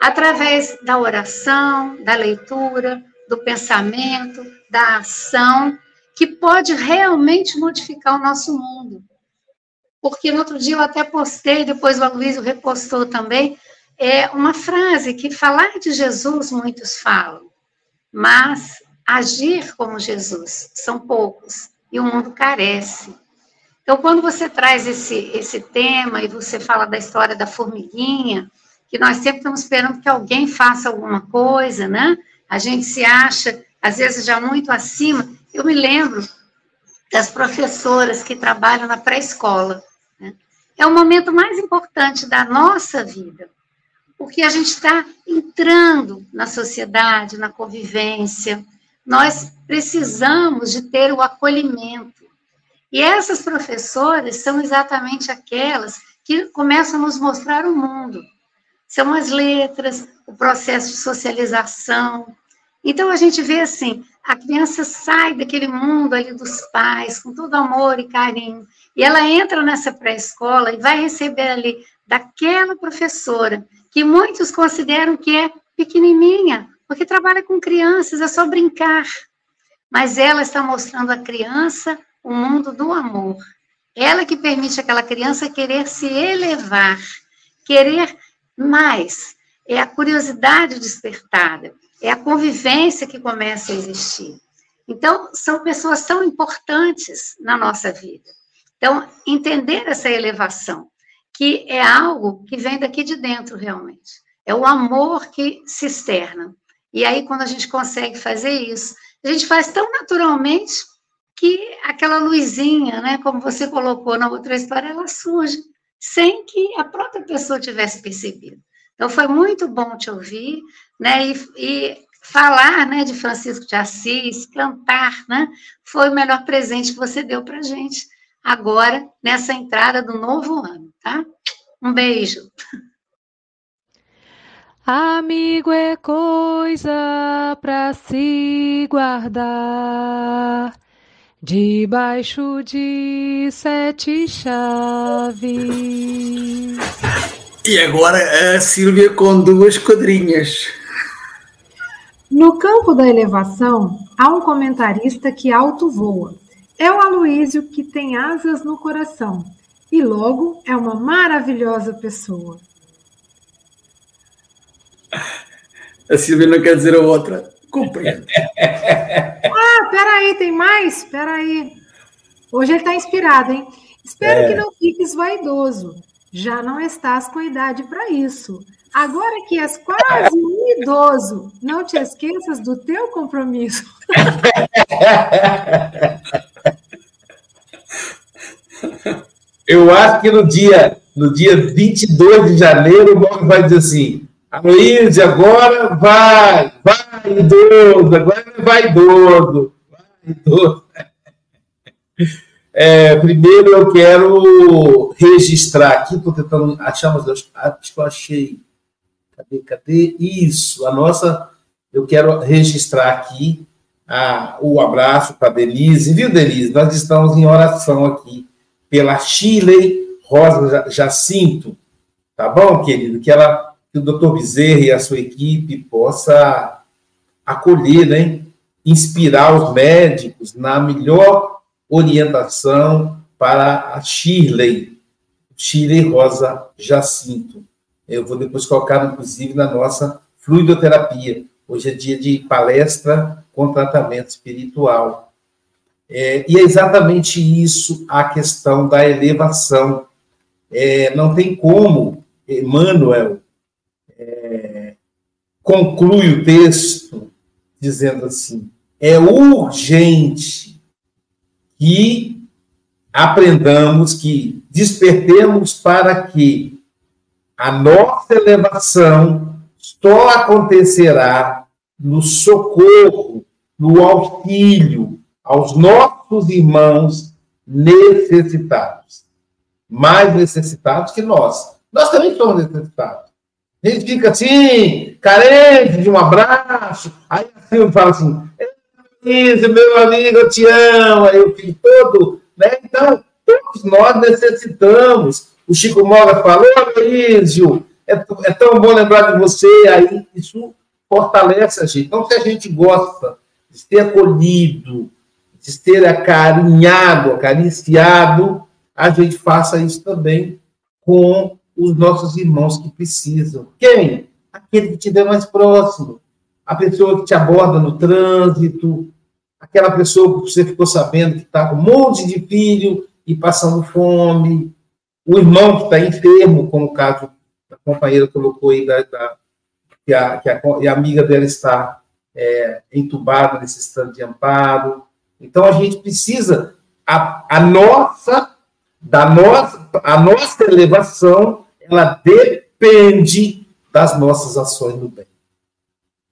através da oração, da leitura, do pensamento, da ação, que pode realmente modificar o nosso mundo. Porque no outro dia eu até postei, depois o Aloysio repostou também, é uma frase que falar de Jesus muitos falam, mas agir como Jesus são poucos e o mundo carece. Então, quando você traz esse, esse tema e você fala da história da formiguinha, que nós sempre estamos esperando que alguém faça alguma coisa, né? A gente se acha, às vezes, já muito acima, eu me lembro das professoras que trabalham na pré-escola. Né? É o momento mais importante da nossa vida, porque a gente está entrando na sociedade, na convivência. Nós precisamos de ter o acolhimento. E essas professoras são exatamente aquelas que começam a nos mostrar o mundo. São as letras, o processo de socialização. Então a gente vê assim, a criança sai daquele mundo ali dos pais, com todo amor e carinho, e ela entra nessa pré-escola e vai receber ali daquela professora, que muitos consideram que é pequenininha, porque trabalha com crianças, é só brincar. Mas ela está mostrando à criança o mundo do amor. Ela que permite aquela criança querer se elevar, querer mais. É a curiosidade despertada, é a convivência que começa a existir. Então, são pessoas tão importantes na nossa vida. Então, entender essa elevação, que é algo que vem daqui de dentro, realmente. É o amor que se externa. E aí, quando a gente consegue fazer isso, a gente faz tão naturalmente que aquela luzinha, né, como você colocou na outra história, ela surge sem que a própria pessoa tivesse percebido. Então foi muito bom te ouvir, né, e, e falar, né, de Francisco de Assis, cantar, né, foi o melhor presente que você deu para gente agora nessa entrada do novo ano, tá? Um beijo. Amigo é coisa para se guardar debaixo de sete chaves. E agora a Silvia com duas quadrinhas. No campo da elevação, há um comentarista que alto voa. É o Aloísio que tem asas no coração e logo é uma maravilhosa pessoa. A Silvia não quer dizer a outra. Compreendo. ah, peraí, tem mais? Peraí. Hoje ele está inspirado, hein? Espero é. que não fiques vaidoso. Já não estás com idade para isso. Agora que és quase um idoso, não te esqueças do teu compromisso. Eu acho que no dia, no dia 22 de janeiro, o Bob vai dizer assim: Aloysio, agora vai, vai, idoso, agora vai idoso, vai, idoso. É, primeiro eu quero registrar aqui, estou tentando achar, mas acho que eu achei. Cadê, cadê? Isso, a nossa. Eu quero registrar aqui a, o abraço para Denise, viu, Denise? Nós estamos em oração aqui pela Chile Rosa Jacinto, tá bom, querido? Que ela que o doutor Bezerra e a sua equipe possa acolher, né? inspirar os médicos na melhor orientação para a Shirley, Shirley Rosa Jacinto. Eu vou depois colocar, inclusive, na nossa fluidoterapia. Hoje é dia de palestra com tratamento espiritual. É, e é exatamente isso a questão da elevação. É, não tem como, Emmanuel, é, conclui o texto dizendo assim: é urgente que aprendamos, que despertemos para que a nossa elevação só acontecerá no socorro, no auxílio aos nossos irmãos necessitados. Mais necessitados que nós. Nós também somos necessitados. A gente fica assim, carente de um abraço. Aí a Silvia fala assim: meu amigo, eu te amo. Aí eu fico todo. Né? Então, todos nós necessitamos. O Chico Moga falou, Aloysio, é, é tão bom lembrar de você. Aí isso fortalece a gente. Então, se a gente gosta de ser acolhido, de ser acarinhado, acariciado, a gente faça isso também com os nossos irmãos que precisam. Quem? Aquele que te mais próximo. A pessoa que te aborda no trânsito, aquela pessoa que você ficou sabendo que está com um monte de filho e passando fome, o irmão que está enfermo, como o caso da companheira colocou aí, da, da que, a, que a, a, amiga dela está é, entubada, necessitando de amparo. Então a gente precisa a, a nossa da nossa a nossa elevação, ela depende das nossas ações no bem.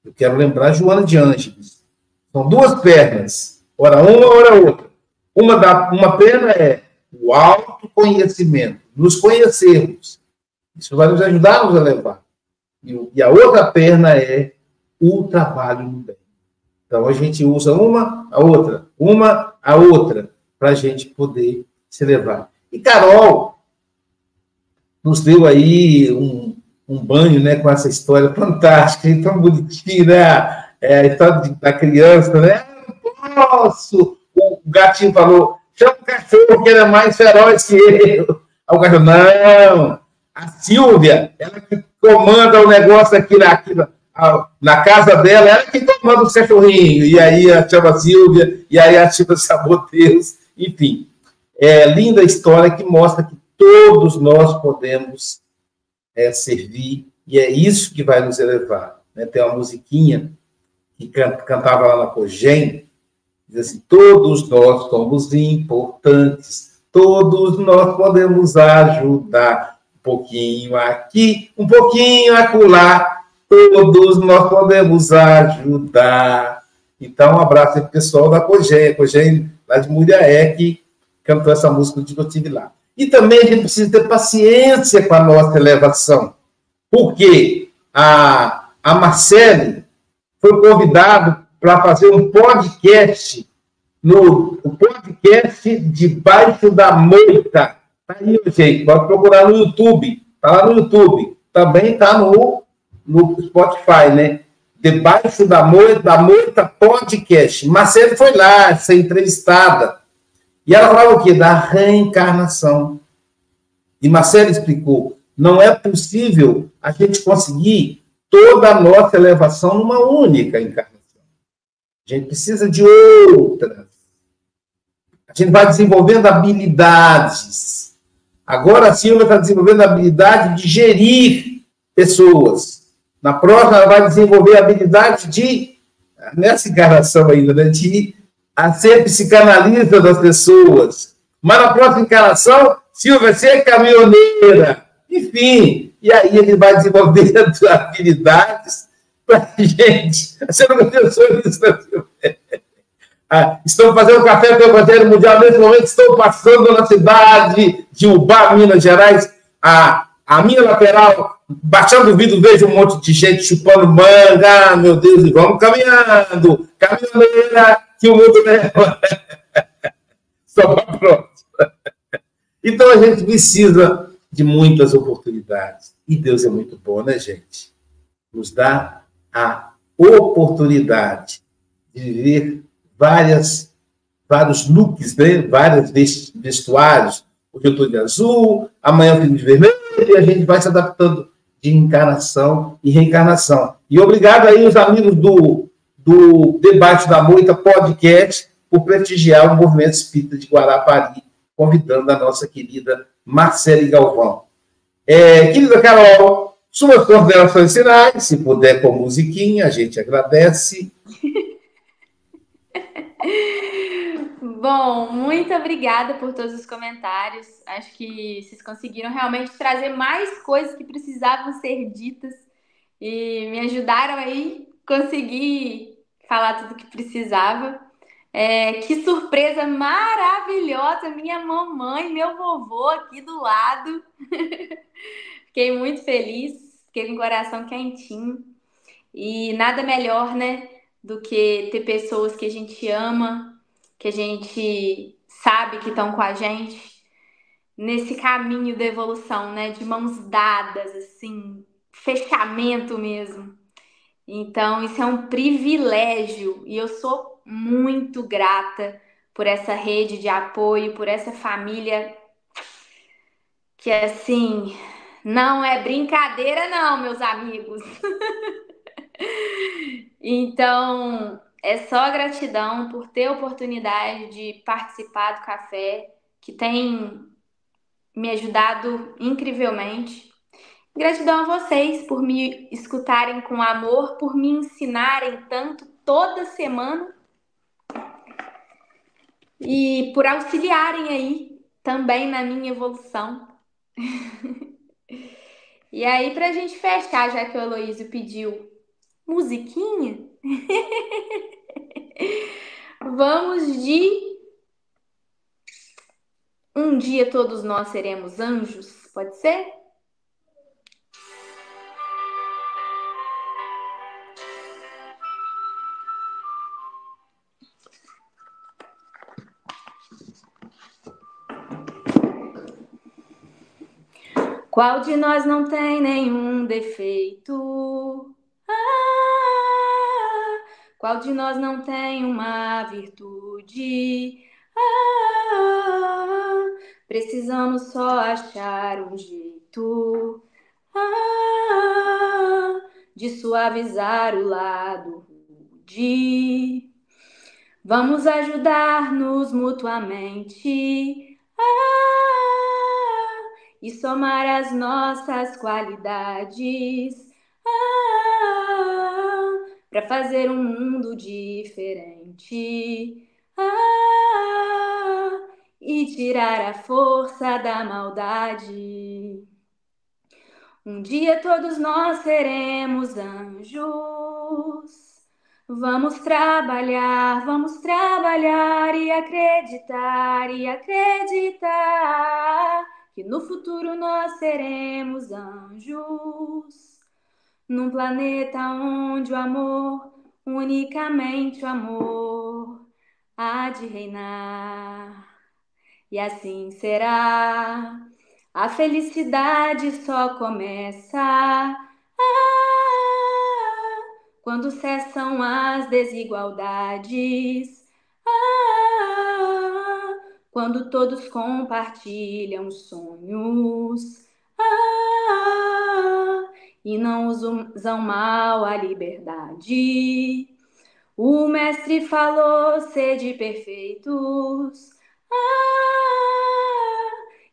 Eu quero lembrar Joana de Ângeles. São duas pernas, ora uma, ora outra. Uma da uma perna é o autoconhecimento, nos conhecermos. Isso vai nos ajudar a nos elevar. E, e a outra perna é o trabalho no bem. Então a gente usa uma, a outra, uma, a outra, para a gente poder se levar. E Carol nos deu aí um, um banho né, com essa história fantástica, tão bonitinha, né? É, história da criança, né? Não posso! O gatinho falou: chama o cachorro, que ele é mais feroz que eu. Aí o cachorro, não! A Silvia, ela que comanda o negócio aqui, aqui na, na casa dela, ela que comanda o cachorrinho. E aí a chama Silvia, e aí a chama Saboteiros, enfim. É linda história que mostra que todos nós podemos é, servir, e é isso que vai nos elevar. Né? Tem uma musiquinha que cantava lá na Cogem, diz assim, todos nós somos importantes, todos nós podemos ajudar, um pouquinho aqui, um pouquinho acolá, todos nós podemos ajudar. Então, um abraço aí pro pessoal da Cogem, Cogem lá de Muriaé, que cantou essa música que eu tive lá. E também a gente precisa ter paciência com a nossa elevação, porque a, a Marcele foi convidado para fazer um podcast no podcast Debaixo da Moita. Tá aí, gente, pode procurar no YouTube. Tá lá no YouTube. Também tá no, no Spotify, né? Debaixo da Moita, da Moita Podcast. Marcele foi lá ser entrevistada. E ela falava o quê? Da reencarnação. E Marcelo explicou: não é possível a gente conseguir toda a nossa elevação numa única encarnação. A gente precisa de outras. A gente vai desenvolvendo habilidades. Agora a Silvia está desenvolvendo a habilidade de gerir pessoas. Na próxima, ela vai desenvolver a habilidade de, nessa encarnação ainda, né, de a ser psicanalista das pessoas. Mas na próxima encarnação, Silvia, você é caminhoneira. Enfim, e aí ele vai desenvolvendo habilidades para gente. Você não pensou nisso, né, Silvia? Ah, estão fazendo café com o Evangelho Mundial nesse momento, estou passando na cidade de Ubá, Minas Gerais. A, a minha lateral, baixando o vidro, vejo um monte de gente chupando manga. Meu Deus, e vamos caminhando. Caminhoneira, que o mundo leva. Só para pronto. Então a gente precisa de muitas oportunidades. E Deus é muito bom, né, gente? Nos dá a oportunidade de viver várias, vários looks, né? vários vestuários. Hoje eu estou de azul, amanhã eu de vermelho, e a gente vai se adaptando de encarnação e reencarnação. E obrigado aí os amigos do do Debate da Moita Podcast por prestigiar o movimento espírita de Guarapari, convidando a nossa querida Marcele Galvão. É, querida Carol, suas considerações finais, se puder com musiquinha, a gente agradece. Bom, muito obrigada por todos os comentários. Acho que vocês conseguiram realmente trazer mais coisas que precisavam ser ditas e me ajudaram aí conseguir falar tudo que precisava. É, que surpresa maravilhosa! Minha mamãe, meu vovô aqui do lado. Fiquei muito feliz, fiquei com o coração quentinho. E nada melhor, né, do que ter pessoas que a gente ama, que a gente sabe que estão com a gente nesse caminho da evolução, né, de mãos dadas, assim, fechamento mesmo. Então, isso é um privilégio e eu sou muito grata por essa rede de apoio, por essa família que assim não é brincadeira não, meus amigos. então, é só gratidão por ter a oportunidade de participar do café, que tem me ajudado incrivelmente. Gratidão a vocês por me escutarem com amor, por me ensinarem tanto toda semana. e por auxiliarem aí também na minha evolução. e aí, para a gente fechar, já que o Heloísio pediu musiquinha, vamos de Um dia todos nós seremos anjos, pode ser? Qual de nós não tem nenhum defeito? Ah, qual de nós não tem uma virtude? Ah, precisamos só achar um jeito ah, de suavizar o lado rude. Vamos ajudar-nos mutuamente. Ah, e somar as nossas qualidades ah, para fazer um mundo diferente ah, e tirar a força da maldade. Um dia todos nós seremos anjos. Vamos trabalhar, vamos trabalhar e acreditar e acreditar que no futuro nós seremos anjos, num planeta onde o amor, unicamente o amor, há de reinar. E assim será. A felicidade só começa ah, quando cessam as desigualdades. Ah, quando todos compartilham sonhos ah, e não usam mal a liberdade. O mestre falou: sede perfeitos. Ah,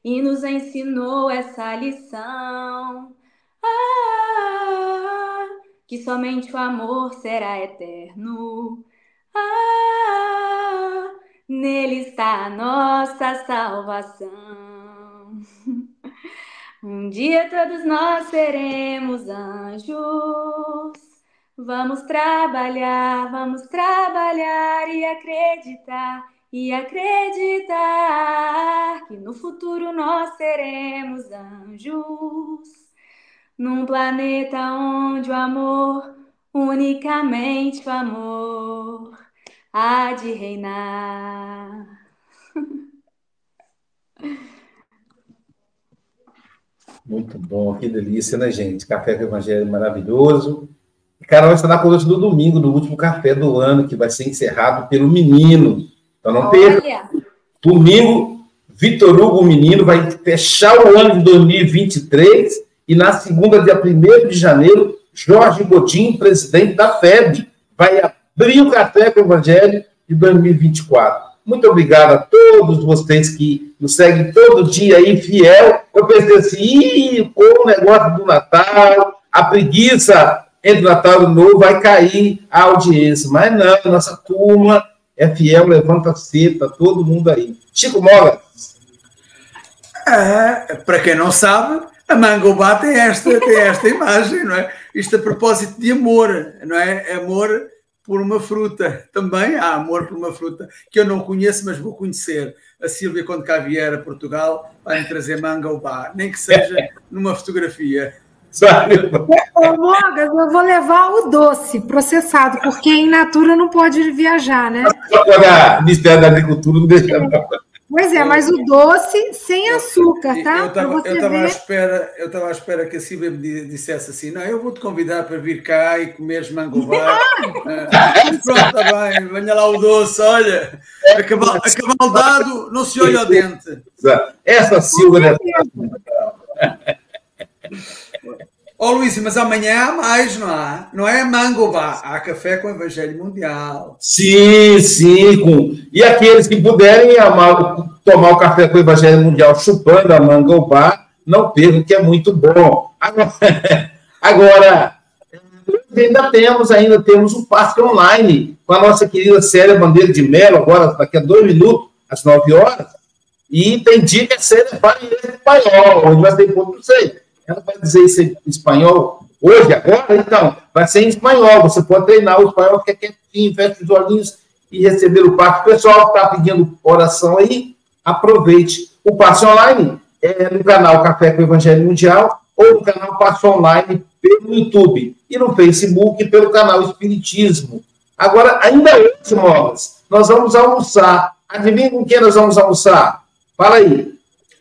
e nos ensinou essa lição. Ah, que somente o amor será eterno. Ah, Nele está a nossa salvação. Um dia todos nós seremos anjos. Vamos trabalhar, vamos trabalhar e acreditar, e acreditar que no futuro nós seremos anjos. Num planeta onde o amor, unicamente o amor, há de reinar. Muito bom, que delícia, né, gente? Café com Evangelho maravilhoso. E Carol está conosco no domingo, no último café do ano, que vai ser encerrado pelo menino. Então não perca. Domingo, Vitor Hugo Menino vai fechar o ano de 2023 e na segunda, dia 1 de janeiro, Jorge Godin, presidente da FEB, vai abrir o café com o Evangelho de 2024. Muito obrigado a todos vocês que nos seguem todo dia aí, fiel. Eu pensei assim, com o negócio do Natal, a preguiça entre o Natal e o Novo vai cair a audiência. Mas não, nossa turma é fiel, levanta cedo, tá todo mundo aí. Chico Mola. É, para quem não sabe, a Mangobá tem esta, tem esta imagem, não é? Isto a propósito de amor, não é? Amor por uma fruta. Também há amor por uma fruta que eu não conheço, mas vou conhecer. A Sílvia, quando cá vier a Portugal, vai me trazer manga ou bar, nem que seja numa fotografia. Ô, Mogas, eu vou levar o doce processado, porque em natura não pode viajar, né? O Ministério da Agricultura não deixa. Pois é, mas o doce sem açúcar, tá? Eu estava à espera, eu estava à espera que a Silvia me dissesse assim: não, eu vou-te convidar para vir cá e comeres mangová. Ah, pronto, está bem, venha lá o doce, olha, a cavaldado não se olha ao dente. Essa Silvia. Ó oh, mas amanhã há mais, não há? Não é mangobá, há café com o Evangelho Mundial. Sim, sim. Com... E aqueles que puderem amar, tomar o café com o Evangelho Mundial chupando a mangobá, não percam, que é muito bom. Agora, agora, ainda temos, ainda temos um passe online com a nossa querida Célia Bandeira de Melo, agora daqui a dois minutos, às 9 horas, e tem dia que a série vai em espanhol, hoje vai ter ponto, não sei. Ela vai dizer isso em espanhol hoje, agora, então, vai ser em espanhol. Você pode treinar o espanhol, fica quietinho, fecha os olhinhos e receber o passo. O pessoal que está pedindo oração aí, aproveite. O passe online é no canal Café com Evangelho Mundial ou no canal Passo Online pelo YouTube e no Facebook pelo canal Espiritismo. Agora, ainda hoje, Mogas, nós vamos almoçar. Adivinha com quem nós vamos almoçar? Fala aí.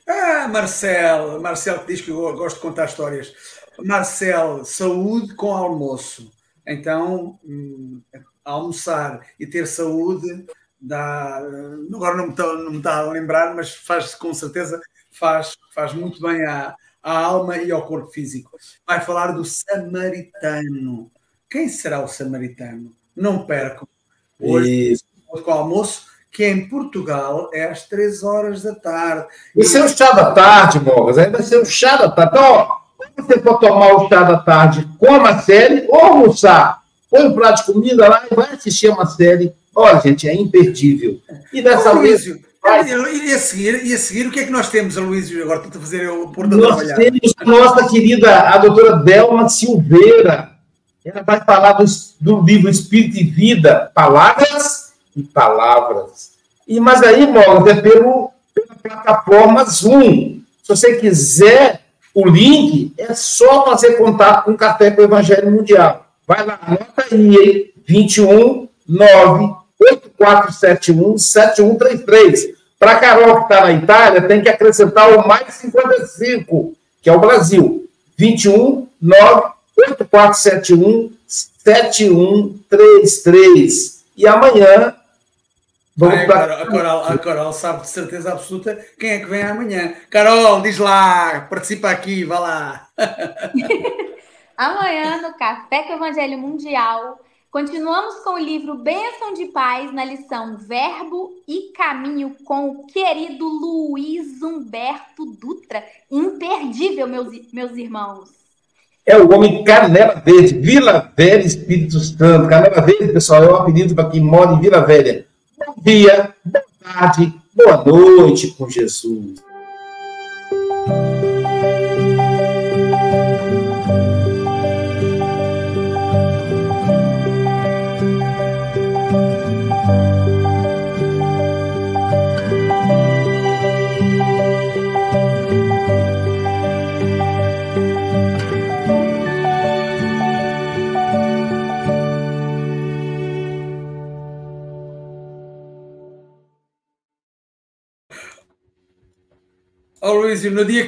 Ah, Marcelo, Marcelo que diz que eu gosto de contar histórias. Marcelo, saúde com almoço. Então, hum, almoçar e ter saúde dá. Agora não me está, não me está a lembrar, mas faz com certeza faz, faz muito bem à, à alma e ao corpo físico. Vai falar do samaritano. Quem será o samaritano? Não percam. Hoje, Isso. com o almoço, que em Portugal é às três horas da tarde. Esse é o chá da tarde, Mogas. Aí vai ser o chá da tarde. Então, ou você pode tomar o chá da tarde com uma série ou almoçar. Põe um prato de comida lá e vai assistir uma série. Olha, gente, é imperdível. E dessa Ô, vez. Luísio, e a seguir, e a seguir, o que é que nós temos, Luísio? Agora estou a fazer o pôr da Nós trabalhar. temos a nossa querida, a doutora Delma Silveira. Ela vai falar do, do livro Espírito e Vida, Palavras e Palavras. E, mas aí, Mogas, é pelo, pela plataforma Zoom. Se você quiser o link, é só fazer contato com o Café com o Evangelho Mundial. Vai lá, anota aí, hein? 21 9 8471 7133. Para Carol, que está na Itália, tem que acrescentar o mais 55, que é o Brasil. 21 9 8471 7133. E amanhã vamos Ai, a. Carol, a, Carol, a Carol sabe de certeza absoluta quem é que vem amanhã. Carol, diz lá, participa aqui, vá lá. Amanhã, no Café com o Evangelho Mundial, continuamos com o livro Bênção de Paz, na lição Verbo e Caminho, com o querido Luiz Humberto Dutra. Imperdível, meus, meus irmãos. É o homem Canela Verde, Vila Velha, Espírito Santo. Canela Verde, pessoal, é o apelido para quem mora em Vila Velha. Bom dia, boa tarde, boa noite com Jesus. Ó Luísio, no dia